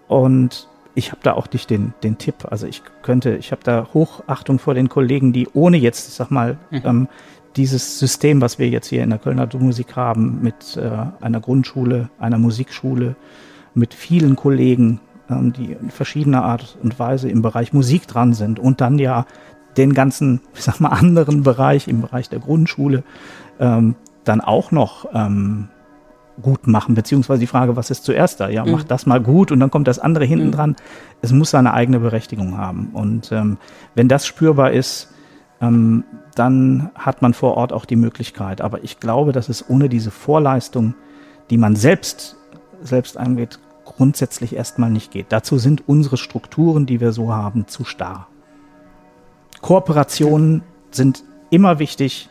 und ich habe da auch nicht den, den Tipp. Also ich könnte, ich habe da Hochachtung vor den Kollegen, die ohne jetzt, ich sag mal, mhm. ähm, dieses System, was wir jetzt hier in der Kölner Dommusik haben, mit äh, einer Grundschule, einer Musikschule, mit vielen Kollegen, ähm, die in verschiedener Art und Weise im Bereich Musik dran sind und dann ja den ganzen, ich sag mal, anderen Bereich im Bereich der Grundschule ähm, dann auch noch ähm, gut machen, beziehungsweise die Frage, was ist zuerst da? Ja, mhm. mach das mal gut und dann kommt das andere hinten mhm. dran. Es muss seine eigene Berechtigung haben. Und ähm, wenn das spürbar ist, ähm, dann hat man vor Ort auch die Möglichkeit. Aber ich glaube, dass es ohne diese Vorleistung, die man selbst, selbst angeht, grundsätzlich erstmal nicht geht. Dazu sind unsere Strukturen, die wir so haben, zu starr. Kooperationen sind immer wichtig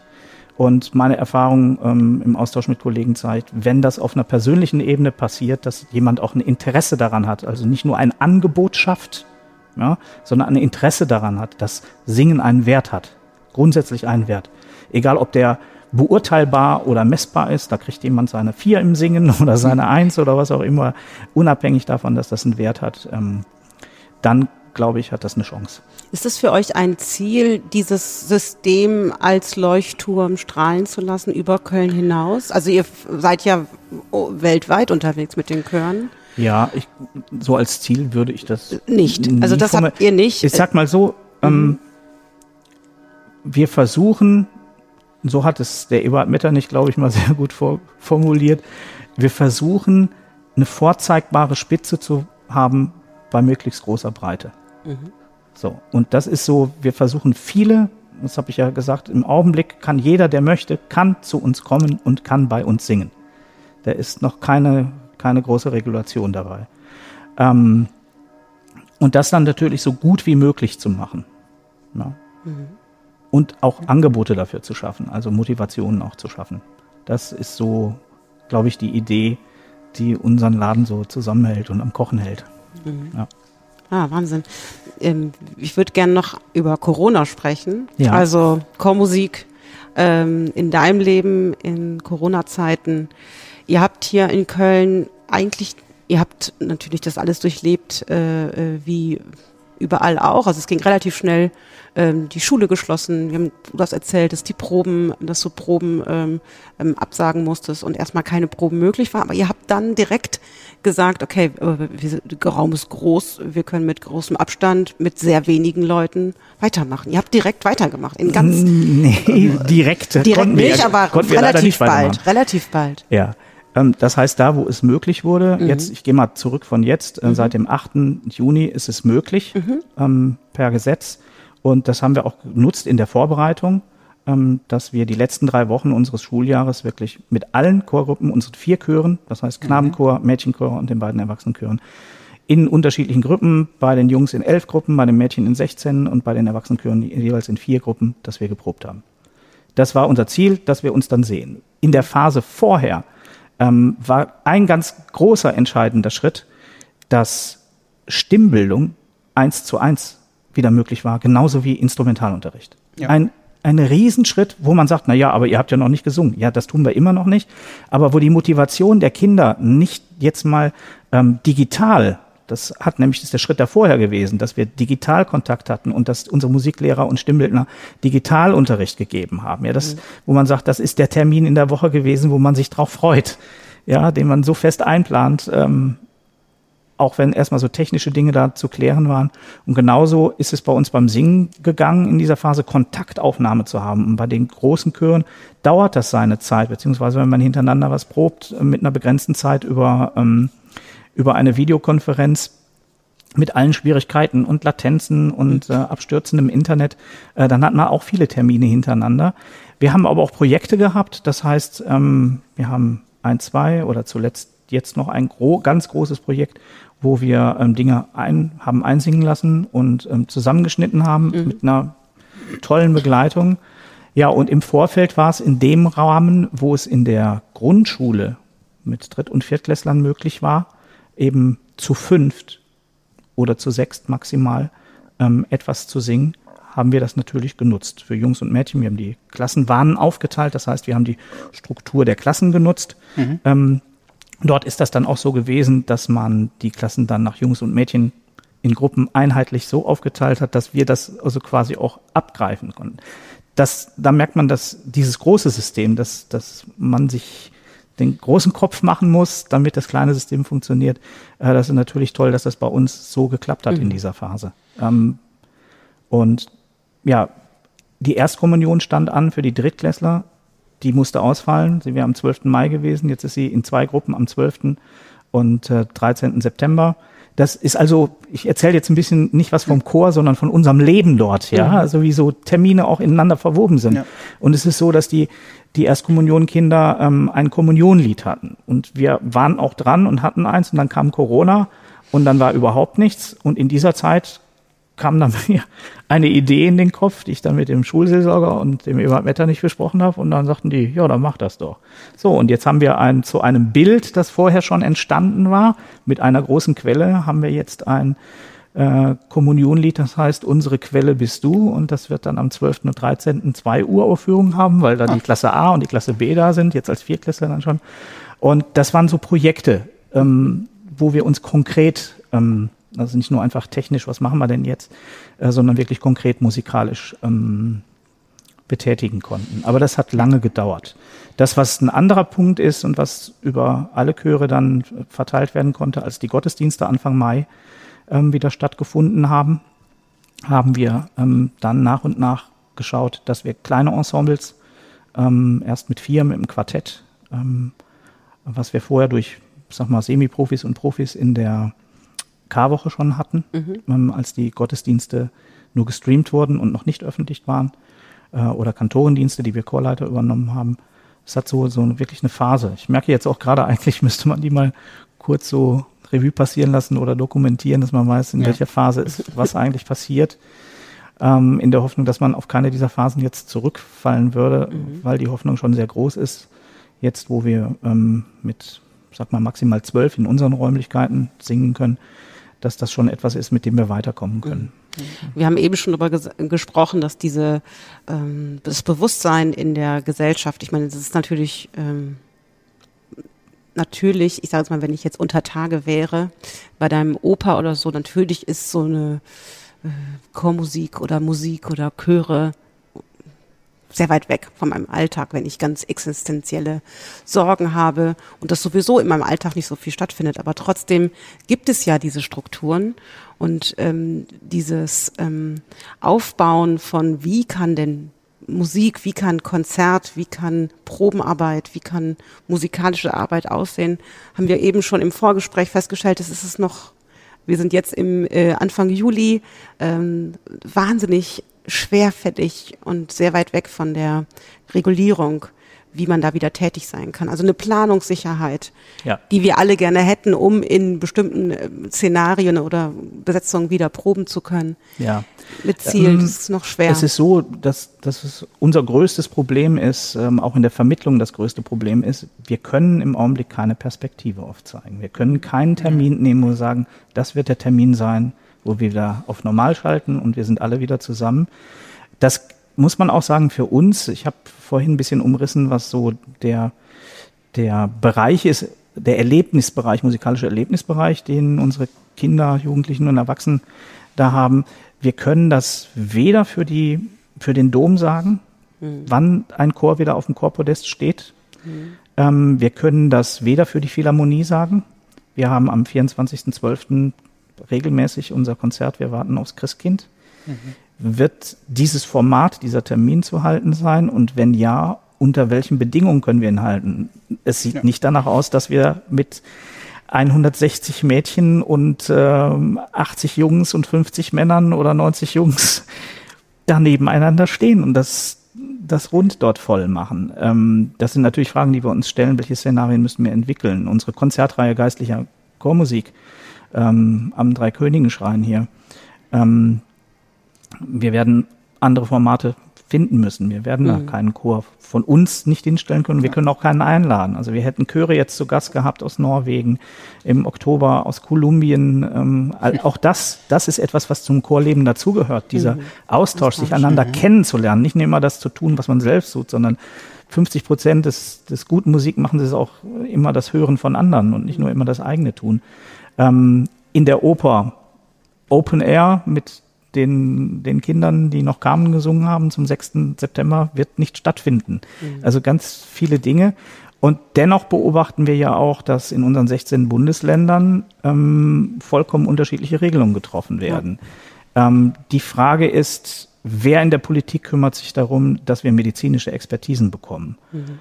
und meine Erfahrung ähm, im Austausch mit Kollegen zeigt, wenn das auf einer persönlichen Ebene passiert, dass jemand auch ein Interesse daran hat, also nicht nur ein Angebot schafft, ja, sondern ein Interesse daran hat, dass Singen einen Wert hat, grundsätzlich einen Wert. Egal, ob der beurteilbar oder messbar ist. Da kriegt jemand seine vier im Singen oder seine eins oder was auch immer, unabhängig davon, dass das einen Wert hat. Ähm, dann glaube ich, hat das eine Chance. Ist es für euch ein Ziel, dieses System als Leuchtturm strahlen zu lassen über Köln hinaus? Also ihr seid ja weltweit unterwegs mit den Chören. Ja, ich, so als Ziel würde ich das nicht. Also das habt ihr nicht. Ich sag mal so, ähm, mhm. wir versuchen so hat es der Eberhard Metternich, glaube ich, mal sehr gut vor, formuliert, wir versuchen, eine vorzeigbare Spitze zu haben bei möglichst großer Breite. Mhm. So, und das ist so, wir versuchen viele, das habe ich ja gesagt, im Augenblick kann jeder, der möchte, kann zu uns kommen und kann bei uns singen. Da ist noch keine, keine große Regulation dabei. Ähm, und das dann natürlich so gut wie möglich zu machen. Ja. Mhm und auch Angebote dafür zu schaffen, also Motivationen auch zu schaffen. Das ist so, glaube ich, die Idee, die unseren Laden so zusammenhält und am Kochen hält. Mhm. Ja. Ah, Wahnsinn. Ähm, ich würde gerne noch über Corona sprechen. Ja. Also Chormusik ähm, in deinem Leben in Corona-Zeiten. Ihr habt hier in Köln eigentlich, ihr habt natürlich das alles durchlebt, äh, äh wie überall auch. Also es ging relativ schnell, ähm, die Schule geschlossen. Wir haben du hast erzählt, dass die Proben, dass du Proben ähm, ähm, absagen musstest und erstmal keine Proben möglich waren. Aber ihr habt dann direkt gesagt, okay, äh, der Raum ist groß, wir können mit großem Abstand, mit sehr wenigen Leuten weitermachen. Ihr habt direkt weitergemacht. In ganz nee, direkt. Direkt nicht, aber relativ bald. Relativ bald. Ja. Ähm, das heißt, da, wo es möglich wurde, mhm. jetzt, ich gehe mal zurück von jetzt, äh, mhm. seit dem 8. Juni ist es möglich mhm. ähm, per Gesetz. Und das haben wir auch genutzt in der Vorbereitung, dass wir die letzten drei Wochen unseres Schuljahres wirklich mit allen Chorgruppen, unseren vier Chören, das heißt mhm. Knabenchor, Mädchenchor und den beiden Erwachsenenchören, in unterschiedlichen Gruppen, bei den Jungs in elf Gruppen, bei den Mädchen in 16 und bei den Erwachsenenchören jeweils in vier Gruppen, dass wir geprobt haben. Das war unser Ziel, dass wir uns dann sehen. In der Phase vorher ähm, war ein ganz großer entscheidender Schritt, dass Stimmbildung eins zu eins wieder möglich war, genauso wie Instrumentalunterricht. Ja. Ein, ein Riesenschritt, wo man sagt, na ja, aber ihr habt ja noch nicht gesungen. Ja, das tun wir immer noch nicht. Aber wo die Motivation der Kinder nicht jetzt mal ähm, digital das hat nämlich das ist der Schritt davor gewesen, dass wir digital Kontakt hatten und dass unsere Musiklehrer und Stimmbildner Digitalunterricht gegeben haben. Ja, das, mhm. wo man sagt, das ist der Termin in der Woche gewesen, wo man sich drauf freut. ja, den man so fest einplant, ähm, auch wenn erstmal so technische Dinge da zu klären waren. Und genauso ist es bei uns beim Singen gegangen, in dieser Phase Kontaktaufnahme zu haben. Und bei den großen Chören dauert das seine Zeit, beziehungsweise wenn man hintereinander was probt, äh, mit einer begrenzten Zeit über, ähm, über eine Videokonferenz, mit allen Schwierigkeiten und Latenzen und äh, Abstürzen im Internet, äh, dann hat man auch viele Termine hintereinander. Wir haben aber auch Projekte gehabt, das heißt, ähm, wir haben ein, zwei oder zuletzt jetzt noch ein gro ganz großes Projekt, wo wir ähm, Dinge ein, haben einsingen lassen und ähm, zusammengeschnitten haben mhm. mit einer tollen Begleitung. Ja, und im Vorfeld war es in dem Rahmen, wo es in der Grundschule mit Dritt- und Viertklässlern möglich war, eben zu fünft oder zu sechst maximal ähm, etwas zu singen, haben wir das natürlich genutzt für Jungs und Mädchen. Wir haben die Klassenwahnen aufgeteilt, das heißt, wir haben die Struktur der Klassen genutzt. Mhm. Ähm, Dort ist das dann auch so gewesen, dass man die Klassen dann nach Jungs und Mädchen in Gruppen einheitlich so aufgeteilt hat, dass wir das also quasi auch abgreifen konnten. Das, da merkt man, dass dieses große System, dass, dass man sich den großen Kopf machen muss, damit das kleine System funktioniert. Äh, das ist natürlich toll, dass das bei uns so geklappt hat mhm. in dieser Phase. Ähm, und ja, die Erstkommunion stand an für die Drittklässler die musste ausfallen. Sie wäre am 12. Mai gewesen. Jetzt ist sie in zwei Gruppen am 12. und äh, 13. September. Das ist also, ich erzähle jetzt ein bisschen nicht was vom Chor, sondern von unserem Leben dort, ja, mhm. also wie so Termine auch ineinander verwoben sind. Ja. Und es ist so, dass die, die Erstkommunionkinder ähm, ein Kommunionlied hatten. Und wir waren auch dran und hatten eins und dann kam Corona und dann war überhaupt nichts. Und in dieser Zeit kam dann mir eine Idee in den Kopf, die ich dann mit dem Schulseelsorger und dem Ebert Metter nicht besprochen habe. Und dann sagten die, ja, dann mach das doch. So, und jetzt haben wir ein, zu einem Bild, das vorher schon entstanden war, mit einer großen Quelle, haben wir jetzt ein äh, Kommunionlied, das heißt Unsere Quelle bist du. Und das wird dann am 12. und 13. zwei Uraufführungen haben, weil da die Klasse A und die Klasse B da sind, jetzt als Viertklässler dann schon. Und das waren so Projekte, ähm, wo wir uns konkret ähm, also nicht nur einfach technisch, was machen wir denn jetzt, äh, sondern wirklich konkret musikalisch ähm, betätigen konnten. Aber das hat lange gedauert. Das, was ein anderer Punkt ist und was über alle Chöre dann verteilt werden konnte, als die Gottesdienste Anfang Mai ähm, wieder stattgefunden haben, haben wir ähm, dann nach und nach geschaut, dass wir kleine Ensembles, ähm, erst mit vier, mit einem Quartett, ähm, was wir vorher durch, sag mal, Semi-Profis und Profis in der Karwoche schon hatten, mhm. ähm, als die Gottesdienste nur gestreamt wurden und noch nicht öffentlich waren. Äh, oder Kantorendienste, die wir Chorleiter übernommen haben. Es hat so, so wirklich eine Phase. Ich merke jetzt auch gerade, eigentlich müsste man die mal kurz so Revue passieren lassen oder dokumentieren, dass man weiß, in ja. welcher Phase ist was eigentlich passiert. Ähm, in der Hoffnung, dass man auf keine dieser Phasen jetzt zurückfallen würde, mhm. weil die Hoffnung schon sehr groß ist. Jetzt, wo wir ähm, mit, sag mal, maximal zwölf in unseren Räumlichkeiten singen können, dass das schon etwas ist, mit dem wir weiterkommen können. Wir haben eben schon darüber ges gesprochen, dass diese ähm, das Bewusstsein in der Gesellschaft, ich meine, das ist natürlich ähm, natürlich, ich sage jetzt mal, wenn ich jetzt unter Tage wäre, bei deinem Opa oder so, natürlich ist so eine äh, Chormusik oder Musik oder Chöre sehr weit weg von meinem Alltag, wenn ich ganz existenzielle Sorgen habe und das sowieso in meinem Alltag nicht so viel stattfindet. Aber trotzdem gibt es ja diese Strukturen und ähm, dieses ähm, Aufbauen von, wie kann denn Musik, wie kann Konzert, wie kann Probenarbeit, wie kann musikalische Arbeit aussehen, haben wir eben schon im Vorgespräch festgestellt, es ist es noch wir sind jetzt im äh, Anfang Juli ähm, wahnsinnig schwerfällig und sehr weit weg von der Regulierung, wie man da wieder tätig sein kann. Also eine Planungssicherheit, ja. die wir alle gerne hätten, um in bestimmten äh, Szenarien oder Besetzungen wieder proben zu können. Ja. Mit Ziel, ähm, das ist noch schwer. Es ist so, dass, dass es unser größtes Problem ist, ähm, auch in der Vermittlung das größte Problem ist, wir können im Augenblick keine Perspektive aufzeigen. Wir können keinen Termin nehmen, wir sagen, das wird der Termin sein, wo wir wieder auf Normal schalten und wir sind alle wieder zusammen. Das muss man auch sagen für uns. Ich habe vorhin ein bisschen umrissen, was so der, der Bereich ist, der Erlebnisbereich, musikalische Erlebnisbereich, den unsere Kinder, Jugendlichen und Erwachsenen da haben. Wir können das weder für die, für den Dom sagen, mhm. wann ein Chor wieder auf dem Chorpodest steht, Mhm. Ähm, wir können das weder für die Philharmonie sagen. Wir haben am 24.12. regelmäßig unser Konzert Wir warten aufs Christkind. Mhm. Wird dieses Format, dieser Termin zu halten sein? Und wenn ja, unter welchen Bedingungen können wir ihn halten? Es sieht ja. nicht danach aus, dass wir mit 160 Mädchen und äh, 80 Jungs und 50 Männern oder 90 Jungs da nebeneinander stehen und das, das Rund dort voll machen. Ähm, das sind natürlich Fragen, die wir uns stellen. Welche Szenarien müssen wir entwickeln? Unsere Konzertreihe geistlicher Chormusik ähm, am Dreikönigenschrein hier. Ähm, wir werden andere Formate finden müssen. Wir werden mhm. da keinen Chor von uns nicht hinstellen können. Wir können auch keinen einladen. Also wir hätten Chöre jetzt zu Gast gehabt aus Norwegen, im Oktober aus Kolumbien. Ähm, auch das, das ist etwas, was zum Chorleben dazugehört. Dieser mhm. Austausch, sich einander mhm. kennenzulernen, nicht nur immer das zu tun, was man selbst tut, sondern 50 Prozent des, des guten Musikmachens ist auch immer das Hören von anderen und nicht nur immer das eigene tun. Ähm, in der Oper Open Air mit den, den Kindern, die noch Carmen gesungen haben zum 6. September, wird nicht stattfinden. Mhm. Also ganz viele Dinge. Und dennoch beobachten wir ja auch, dass in unseren 16 Bundesländern ähm, vollkommen unterschiedliche Regelungen getroffen werden. Ja. Ähm, die Frage ist, wer in der Politik kümmert sich darum, dass wir medizinische Expertisen bekommen? Mhm.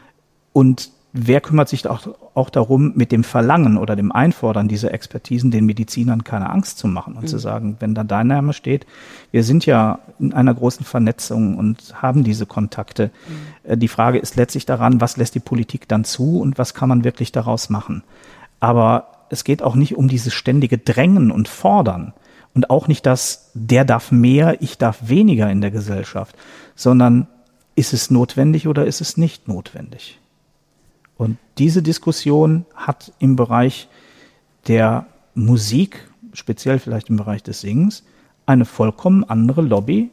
Und wer kümmert sich auch, auch darum, mit dem Verlangen oder dem Einfordern dieser Expertisen den Medizinern keine Angst zu machen und mhm. zu sagen, wenn da dein Name steht, wir sind ja in einer großen Vernetzung und haben diese Kontakte. Mhm. Äh, die Frage ist letztlich daran, was lässt die Politik dann zu und was kann man wirklich daraus machen. Aber es geht auch nicht um dieses ständige Drängen und Fordern und auch nicht das, der darf mehr, ich darf weniger in der Gesellschaft, sondern ist es notwendig oder ist es nicht notwendig? Und diese Diskussion hat im Bereich der Musik, speziell vielleicht im Bereich des Singens, eine vollkommen andere Lobby,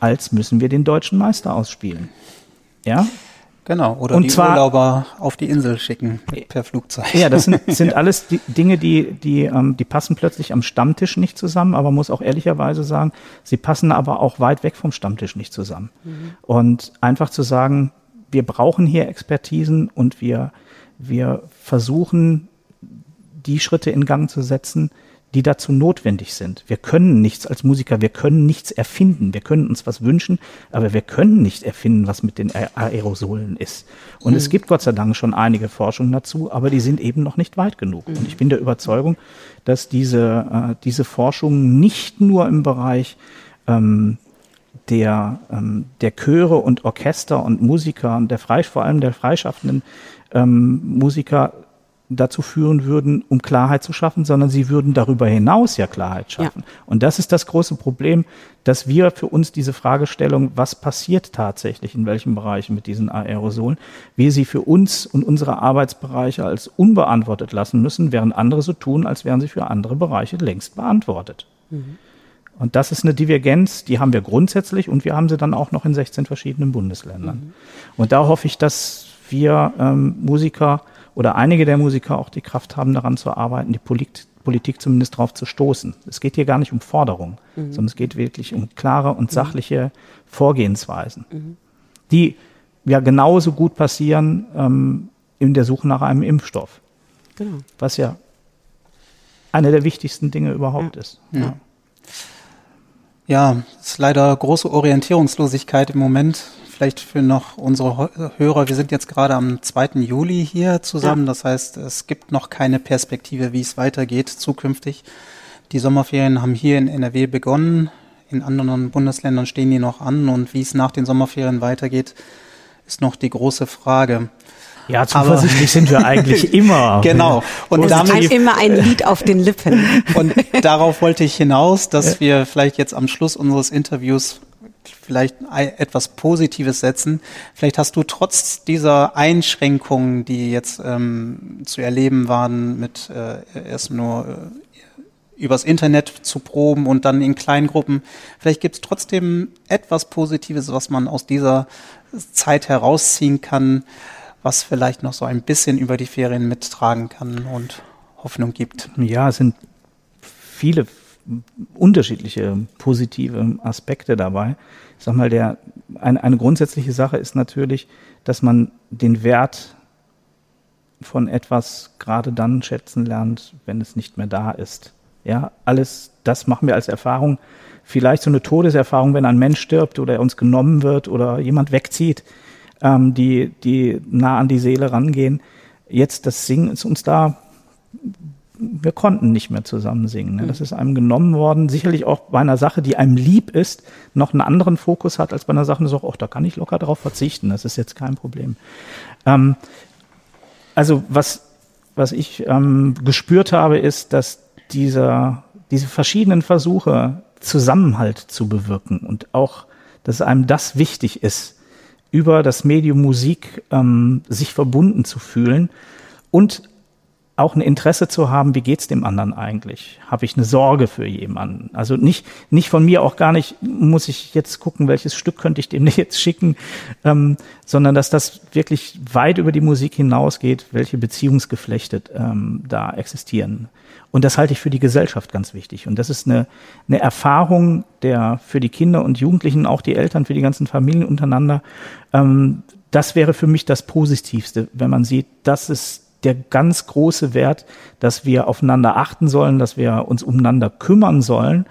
als müssen wir den deutschen Meister ausspielen. Ja? Genau, oder und die zwar, Urlauber auf die Insel schicken per Flugzeug. Ja, das sind, sind alles die Dinge, die, die, ähm, die passen plötzlich am Stammtisch nicht zusammen, aber muss auch ehrlicherweise sagen, sie passen aber auch weit weg vom Stammtisch nicht zusammen. Mhm. Und einfach zu sagen, wir brauchen hier Expertisen und wir, wir versuchen, die Schritte in Gang zu setzen, die dazu notwendig sind. Wir können nichts als Musiker, wir können nichts erfinden. Wir können uns was wünschen, aber wir können nicht erfinden, was mit den Aerosolen ist. Und mhm. es gibt Gott sei Dank schon einige Forschungen dazu, aber die sind eben noch nicht weit genug. Mhm. Und ich bin der Überzeugung, dass diese, äh, diese Forschung nicht nur im Bereich ähm, der, ähm, der Chöre und Orchester und Musiker und der frei, vor allem der freischaffenden ähm, Musiker dazu führen würden, um Klarheit zu schaffen, sondern sie würden darüber hinaus ja Klarheit schaffen. Ja. Und das ist das große Problem, dass wir für uns diese Fragestellung, was passiert tatsächlich in welchen Bereichen mit diesen Aerosolen, wir sie für uns und unsere Arbeitsbereiche als unbeantwortet lassen müssen, während andere so tun, als wären sie für andere Bereiche längst beantwortet. Mhm. Und das ist eine Divergenz, die haben wir grundsätzlich und wir haben sie dann auch noch in 16 verschiedenen Bundesländern. Mhm. Und da hoffe ich, dass wir ähm, Musiker oder einige der Musiker auch die Kraft haben, daran zu arbeiten, die Polit Politik zumindest darauf zu stoßen. Es geht hier gar nicht um Forderungen, mhm. sondern es geht wirklich um klare und mhm. sachliche Vorgehensweisen, mhm. die ja genauso gut passieren ähm, in der Suche nach einem Impfstoff. Genau. Was ja eine der wichtigsten Dinge überhaupt ja. ist. Ja. Ja, es ist leider große Orientierungslosigkeit im Moment. Vielleicht für noch unsere Hörer. Wir sind jetzt gerade am 2. Juli hier zusammen. Das heißt, es gibt noch keine Perspektive, wie es weitergeht zukünftig. Die Sommerferien haben hier in NRW begonnen. In anderen Bundesländern stehen die noch an. Und wie es nach den Sommerferien weitergeht, ist noch die große Frage. Ja, zuversichtlich sind wir eigentlich immer. Genau. Und es damit ist immer ein Lied auf den Lippen. Und darauf wollte ich hinaus, dass wir vielleicht jetzt am Schluss unseres Interviews vielleicht etwas Positives setzen. Vielleicht hast du trotz dieser Einschränkungen, die jetzt ähm, zu erleben waren, mit äh, erst nur äh, übers Internet zu proben und dann in Kleingruppen, vielleicht gibt es trotzdem etwas Positives, was man aus dieser Zeit herausziehen kann was vielleicht noch so ein bisschen über die Ferien mittragen kann und Hoffnung gibt. Ja, es sind viele unterschiedliche positive Aspekte dabei. Ich sag mal, der, eine, eine grundsätzliche Sache ist natürlich, dass man den Wert von etwas gerade dann schätzen lernt, wenn es nicht mehr da ist. Ja, alles das machen wir als Erfahrung. Vielleicht so eine Todeserfahrung, wenn ein Mensch stirbt oder er uns genommen wird oder jemand wegzieht, ähm, die, die nah an die Seele rangehen. Jetzt das Singen ist uns da wir konnten nicht mehr zusammen singen. Ne? Das ist einem genommen worden. Sicherlich auch bei einer Sache, die einem lieb ist, noch einen anderen Fokus hat als bei einer Sache, die sagt, ach, da kann ich locker drauf verzichten. Das ist jetzt kein Problem. Ähm, also was, was ich ähm, gespürt habe, ist, dass dieser, diese verschiedenen Versuche, Zusammenhalt zu bewirken und auch, dass einem das wichtig ist, über das Medium Musik ähm, sich verbunden zu fühlen und auch ein Interesse zu haben, wie geht's dem anderen eigentlich? Habe ich eine Sorge für jemanden? Also nicht, nicht von mir auch gar nicht, muss ich jetzt gucken, welches Stück könnte ich dem jetzt schicken, ähm, sondern dass das wirklich weit über die Musik hinausgeht, welche Beziehungsgeflechte ähm, da existieren. Und das halte ich für die Gesellschaft ganz wichtig. Und das ist eine, eine Erfahrung, der für die Kinder und Jugendlichen, auch die Eltern, für die ganzen Familien untereinander, ähm, das wäre für mich das Positivste, wenn man sieht, das ist der ganz große Wert, dass wir aufeinander achten sollen, dass wir uns umeinander kümmern sollen.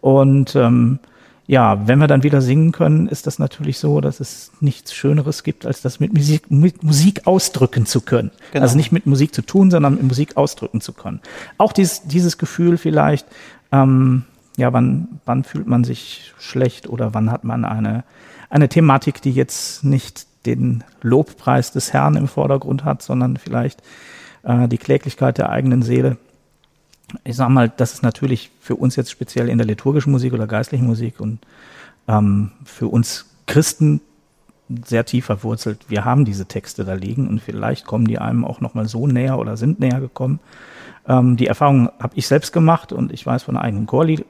Und ähm, ja, wenn wir dann wieder singen können, ist das natürlich so, dass es nichts Schöneres gibt, als das mit Musik, mit Musik ausdrücken zu können. Genau. Also nicht mit Musik zu tun, sondern mit Musik ausdrücken zu können. Auch dieses, dieses Gefühl vielleicht, ähm, ja, wann, wann fühlt man sich schlecht oder wann hat man eine, eine Thematik, die jetzt nicht den Lobpreis des Herrn im Vordergrund hat, sondern vielleicht äh, die Kläglichkeit der eigenen Seele. Ich sage mal, das ist natürlich für uns jetzt speziell in der liturgischen Musik oder geistlichen Musik und ähm, für uns Christen sehr tief verwurzelt. Wir haben diese Texte da liegen und vielleicht kommen die einem auch noch mal so näher oder sind näher gekommen. Ähm, die Erfahrung habe ich selbst gemacht und ich weiß von einer eigenen Chorlied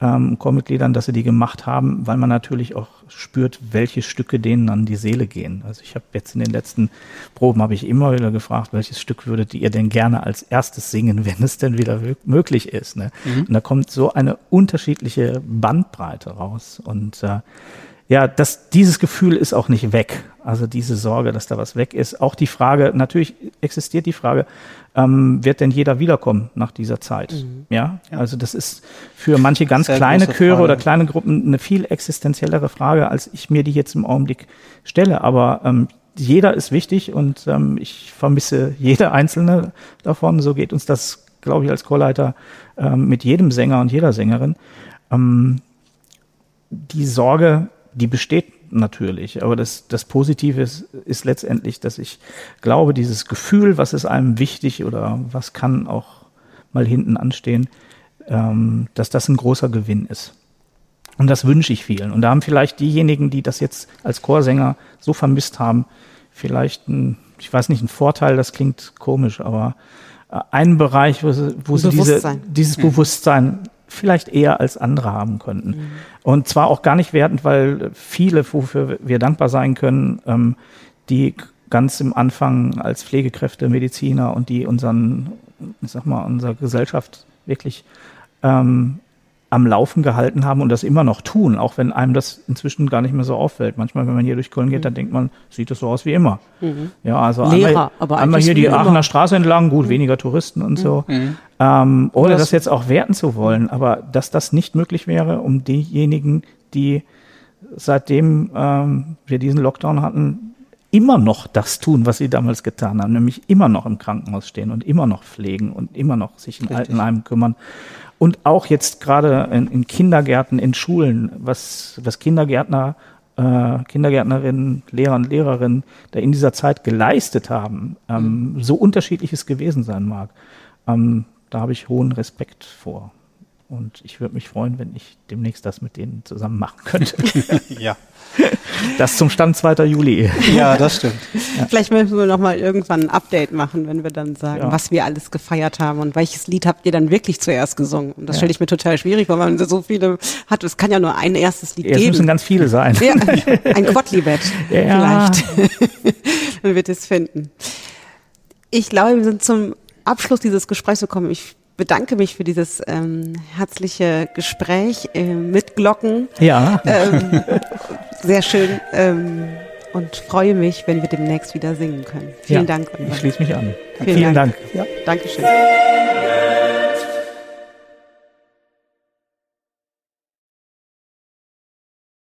ähm, Chormitgliedern, dass sie die gemacht haben, weil man natürlich auch spürt, welche Stücke denen an die Seele gehen. Also ich habe jetzt in den letzten Proben habe ich immer wieder gefragt, welches Stück würdet ihr denn gerne als erstes singen, wenn es denn wieder möglich ist. Ne? Mhm. Und da kommt so eine unterschiedliche Bandbreite raus und äh, ja, das, dieses Gefühl ist auch nicht weg. Also diese Sorge, dass da was weg ist. Auch die Frage, natürlich existiert die Frage, ähm, wird denn jeder wiederkommen nach dieser Zeit? Mhm. Ja? ja? also das ist für manche ganz Sehr kleine Chöre oder kleine Gruppen eine viel existenziellere Frage, als ich mir die jetzt im Augenblick stelle. Aber ähm, jeder ist wichtig und ähm, ich vermisse jede einzelne davon. So geht uns das, glaube ich, als Chorleiter ähm, mit jedem Sänger und jeder Sängerin. Ähm, die Sorge die besteht natürlich. Aber das, das Positive ist, ist letztendlich, dass ich glaube, dieses Gefühl, was ist einem wichtig oder was kann auch mal hinten anstehen, ähm, dass das ein großer Gewinn ist. Und das wünsche ich vielen. Und da haben vielleicht diejenigen, die das jetzt als Chorsänger so vermisst haben, vielleicht ein, ich weiß nicht, ein Vorteil, das klingt komisch, aber äh, einen Bereich, wo sie, wo sie diese, dieses mhm. Bewusstsein vielleicht eher als andere haben könnten. Mhm. Und zwar auch gar nicht wertend, weil viele, wofür wir dankbar sein können, ähm, die ganz im Anfang als Pflegekräfte, Mediziner und die unseren, ich sag mal, unsere Gesellschaft wirklich ähm, am Laufen gehalten haben und das immer noch tun, auch wenn einem das inzwischen gar nicht mehr so auffällt. Manchmal, wenn man hier durch Köln geht, mhm. dann denkt man, sieht das so aus wie immer. Mhm. Ja, also Lehrer, einmal, aber einmal hier die Aachener immer. Straße entlang, gut, mhm. weniger Touristen und so. Mhm. mhm. Ähm, ohne das, das jetzt auch werten zu wollen, aber dass das nicht möglich wäre, um diejenigen, die seitdem ähm, wir diesen Lockdown hatten, immer noch das tun, was sie damals getan haben, nämlich immer noch im Krankenhaus stehen und immer noch pflegen und immer noch sich in Altenheimen kümmern und auch jetzt gerade in, in, Kindergärten, in Schulen, was, was Kindergärtner, äh, Kindergärtnerinnen, Lehrer und Lehrerinnen da in dieser Zeit geleistet haben, ähm, mhm. so unterschiedliches gewesen sein mag, ähm, da habe ich hohen Respekt vor. Und ich würde mich freuen, wenn ich demnächst das mit denen zusammen machen könnte. ja. Das zum Stand 2. Juli. Ja, das stimmt. Ja. Vielleicht müssen wir noch mal irgendwann ein Update machen, wenn wir dann sagen, ja. was wir alles gefeiert haben und welches Lied habt ihr dann wirklich zuerst gesungen. Und das ja. stelle ich mir total schwierig, weil man so viele hat. Es kann ja nur ein erstes Lied es geben. Es müssen ganz viele sein. Ja, ein Quadlibet ja. vielleicht. dann wird es finden. Ich glaube, wir sind zum Abschluss dieses Gesprächs gekommen. Ich bedanke mich für dieses ähm, herzliche Gespräch äh, mit Glocken. Ja. Ähm, sehr schön. Ähm, und freue mich, wenn wir demnächst wieder singen können. Vielen Ja, Dank. Ich schließe mich an. Vielen Vielen Dank. Dank. Ja. Dankeschön.